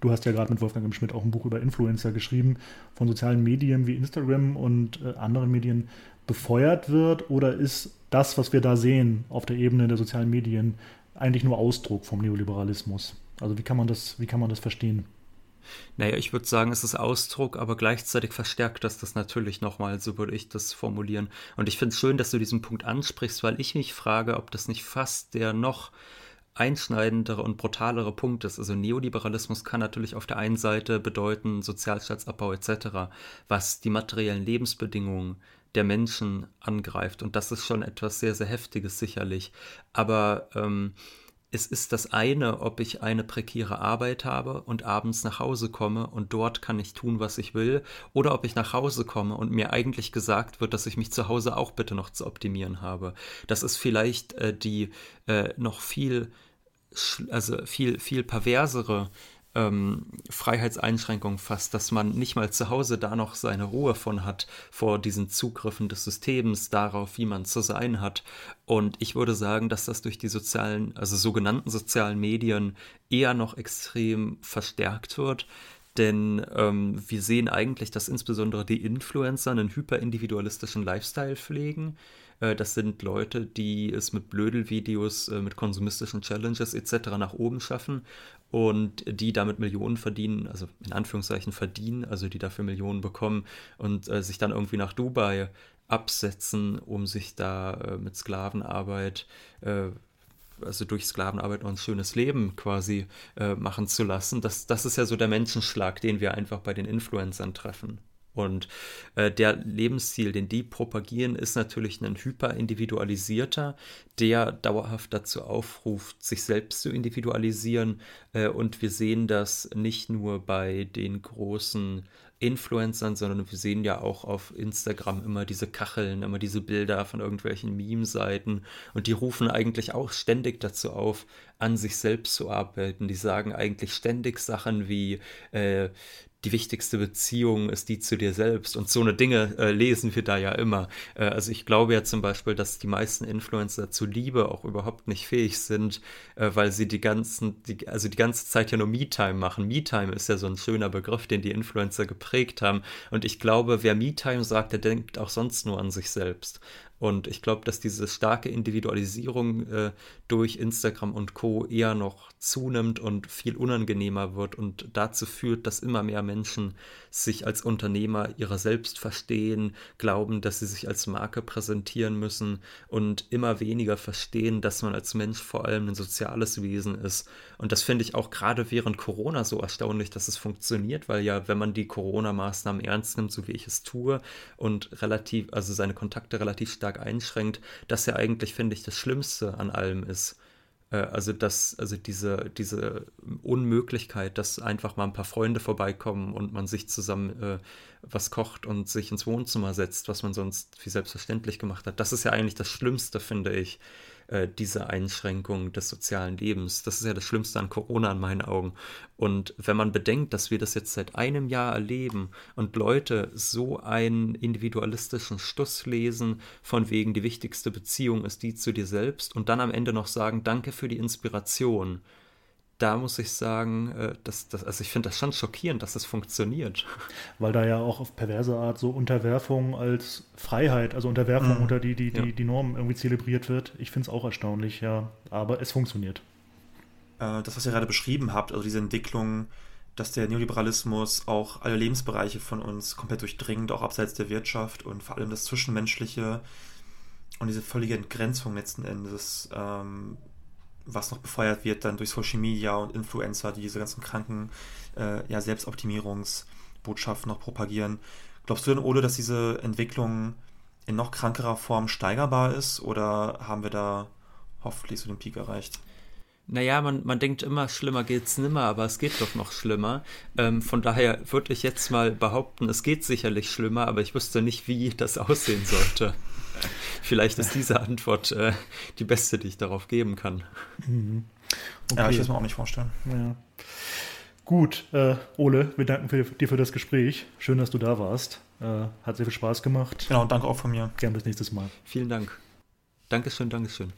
Du hast ja gerade mit Wolfgang M. Schmidt auch ein Buch über Influencer geschrieben, von sozialen Medien wie Instagram und äh, anderen Medien befeuert wird? Oder ist das, was wir da sehen auf der Ebene der sozialen Medien, eigentlich nur Ausdruck vom Neoliberalismus? Also wie kann man das, wie kann man das verstehen? Naja, ich würde sagen, es ist Ausdruck, aber gleichzeitig verstärkt das das natürlich nochmal, so würde ich das formulieren. Und ich finde es schön, dass du diesen Punkt ansprichst, weil ich mich frage, ob das nicht fast der noch einschneidendere und brutalere Punkt ist. Also Neoliberalismus kann natürlich auf der einen Seite bedeuten Sozialstaatsabbau etc., was die materiellen Lebensbedingungen der Menschen angreift. Und das ist schon etwas sehr, sehr Heftiges sicherlich. Aber ähm, es ist das eine, ob ich eine prekäre Arbeit habe und abends nach Hause komme und dort kann ich tun, was ich will, oder ob ich nach Hause komme und mir eigentlich gesagt wird, dass ich mich zu Hause auch bitte noch zu optimieren habe. Das ist vielleicht äh, die äh, noch viel, also viel, viel perversere ähm, Freiheitseinschränkung fast, dass man nicht mal zu Hause da noch seine Ruhe von hat vor diesen Zugriffen des Systems darauf, wie man zu sein hat. Und ich würde sagen, dass das durch die sozialen, also sogenannten sozialen Medien eher noch extrem verstärkt wird. Denn ähm, wir sehen eigentlich, dass insbesondere die Influencer einen hyperindividualistischen Lifestyle pflegen das sind Leute, die es mit Blödelvideos, äh, mit konsumistischen Challenges etc. nach oben schaffen und die damit Millionen verdienen, also in Anführungszeichen verdienen, also die dafür Millionen bekommen und äh, sich dann irgendwie nach Dubai absetzen, um sich da äh, mit Sklavenarbeit, äh, also durch Sklavenarbeit noch ein schönes Leben quasi äh, machen zu lassen. Das, das ist ja so der Menschenschlag, den wir einfach bei den Influencern treffen. Und äh, der Lebensstil, den die propagieren, ist natürlich ein hyperindividualisierter, der dauerhaft dazu aufruft, sich selbst zu individualisieren. Äh, und wir sehen das nicht nur bei den großen Influencern, sondern wir sehen ja auch auf Instagram immer diese Kacheln, immer diese Bilder von irgendwelchen Meme-Seiten und die rufen eigentlich auch ständig dazu auf, an sich selbst zu arbeiten. Die sagen eigentlich ständig Sachen wie, äh, die wichtigste Beziehung ist die zu dir selbst. Und so eine Dinge äh, lesen wir da ja immer. Äh, also ich glaube ja zum Beispiel, dass die meisten Influencer zu Liebe auch überhaupt nicht fähig sind, äh, weil sie die ganzen, die, also die ganze Zeit ja nur Me-Time machen. Me-Time ist ja so ein schöner Begriff, den die Influencer geprägt haben. Und ich glaube, wer Me-Time sagt, der denkt auch sonst nur an sich selbst. Und ich glaube, dass diese starke Individualisierung äh, durch Instagram und Co. eher noch zunimmt und viel unangenehmer wird und dazu führt, dass immer mehr Menschen sich als Unternehmer ihrer selbst verstehen, glauben, dass sie sich als Marke präsentieren müssen und immer weniger verstehen, dass man als Mensch vor allem ein soziales Wesen ist. Und das finde ich auch gerade während Corona so erstaunlich, dass es funktioniert, weil ja, wenn man die Corona-Maßnahmen ernst nimmt, so wie ich es tue, und relativ, also seine Kontakte relativ stark einschränkt, dass ja eigentlich, finde ich, das Schlimmste an allem ist. Äh, also, dass, also diese, diese Unmöglichkeit, dass einfach mal ein paar Freunde vorbeikommen und man sich zusammen äh, was kocht und sich ins Wohnzimmer setzt, was man sonst wie selbstverständlich gemacht hat. Das ist ja eigentlich das Schlimmste, finde ich, äh, diese Einschränkung des sozialen Lebens. Das ist ja das Schlimmste an Corona in meinen Augen. Und wenn man bedenkt, dass wir das jetzt seit einem Jahr erleben und Leute so einen individualistischen Stuss lesen, von wegen die wichtigste Beziehung ist die zu dir selbst und dann am Ende noch sagen, danke für die Inspiration da muss ich sagen, äh, dass, dass, also ich finde das schon schockierend, dass das funktioniert. Weil da ja auch auf perverse Art so Unterwerfung als Freiheit, also Unterwerfung mhm. unter die, die, die, ja. die Normen irgendwie zelebriert wird. Ich finde es auch erstaunlich, ja. Aber es funktioniert. Äh, das, was ihr gerade beschrieben habt, also diese Entwicklung, dass der Neoliberalismus auch alle Lebensbereiche von uns komplett durchdringt, auch abseits der Wirtschaft und vor allem das Zwischenmenschliche und diese völlige Entgrenzung letzten Endes ähm, was noch befeuert wird dann durch Social Media und Influencer, die diese ganzen kranken äh, ja, Selbstoptimierungsbotschaften noch propagieren. Glaubst du denn, Ole, dass diese Entwicklung in noch krankerer Form steigerbar ist oder haben wir da hoffentlich so den Peak erreicht? Naja, man, man denkt immer, schlimmer geht's nimmer, aber es geht doch noch schlimmer. Ähm, von daher würde ich jetzt mal behaupten, es geht sicherlich schlimmer, aber ich wüsste nicht, wie das aussehen sollte. Vielleicht ist diese Antwort äh, die beste, die ich darauf geben kann. Mhm. Okay. Ja, ich will es mir auch nicht vorstellen. Ja. Gut, äh, Ole, wir danken für, dir für das Gespräch. Schön, dass du da warst. Äh, hat sehr viel Spaß gemacht. Genau, danke auch von mir. Gern bis nächstes Mal. Vielen Dank. Dankeschön, Dankeschön.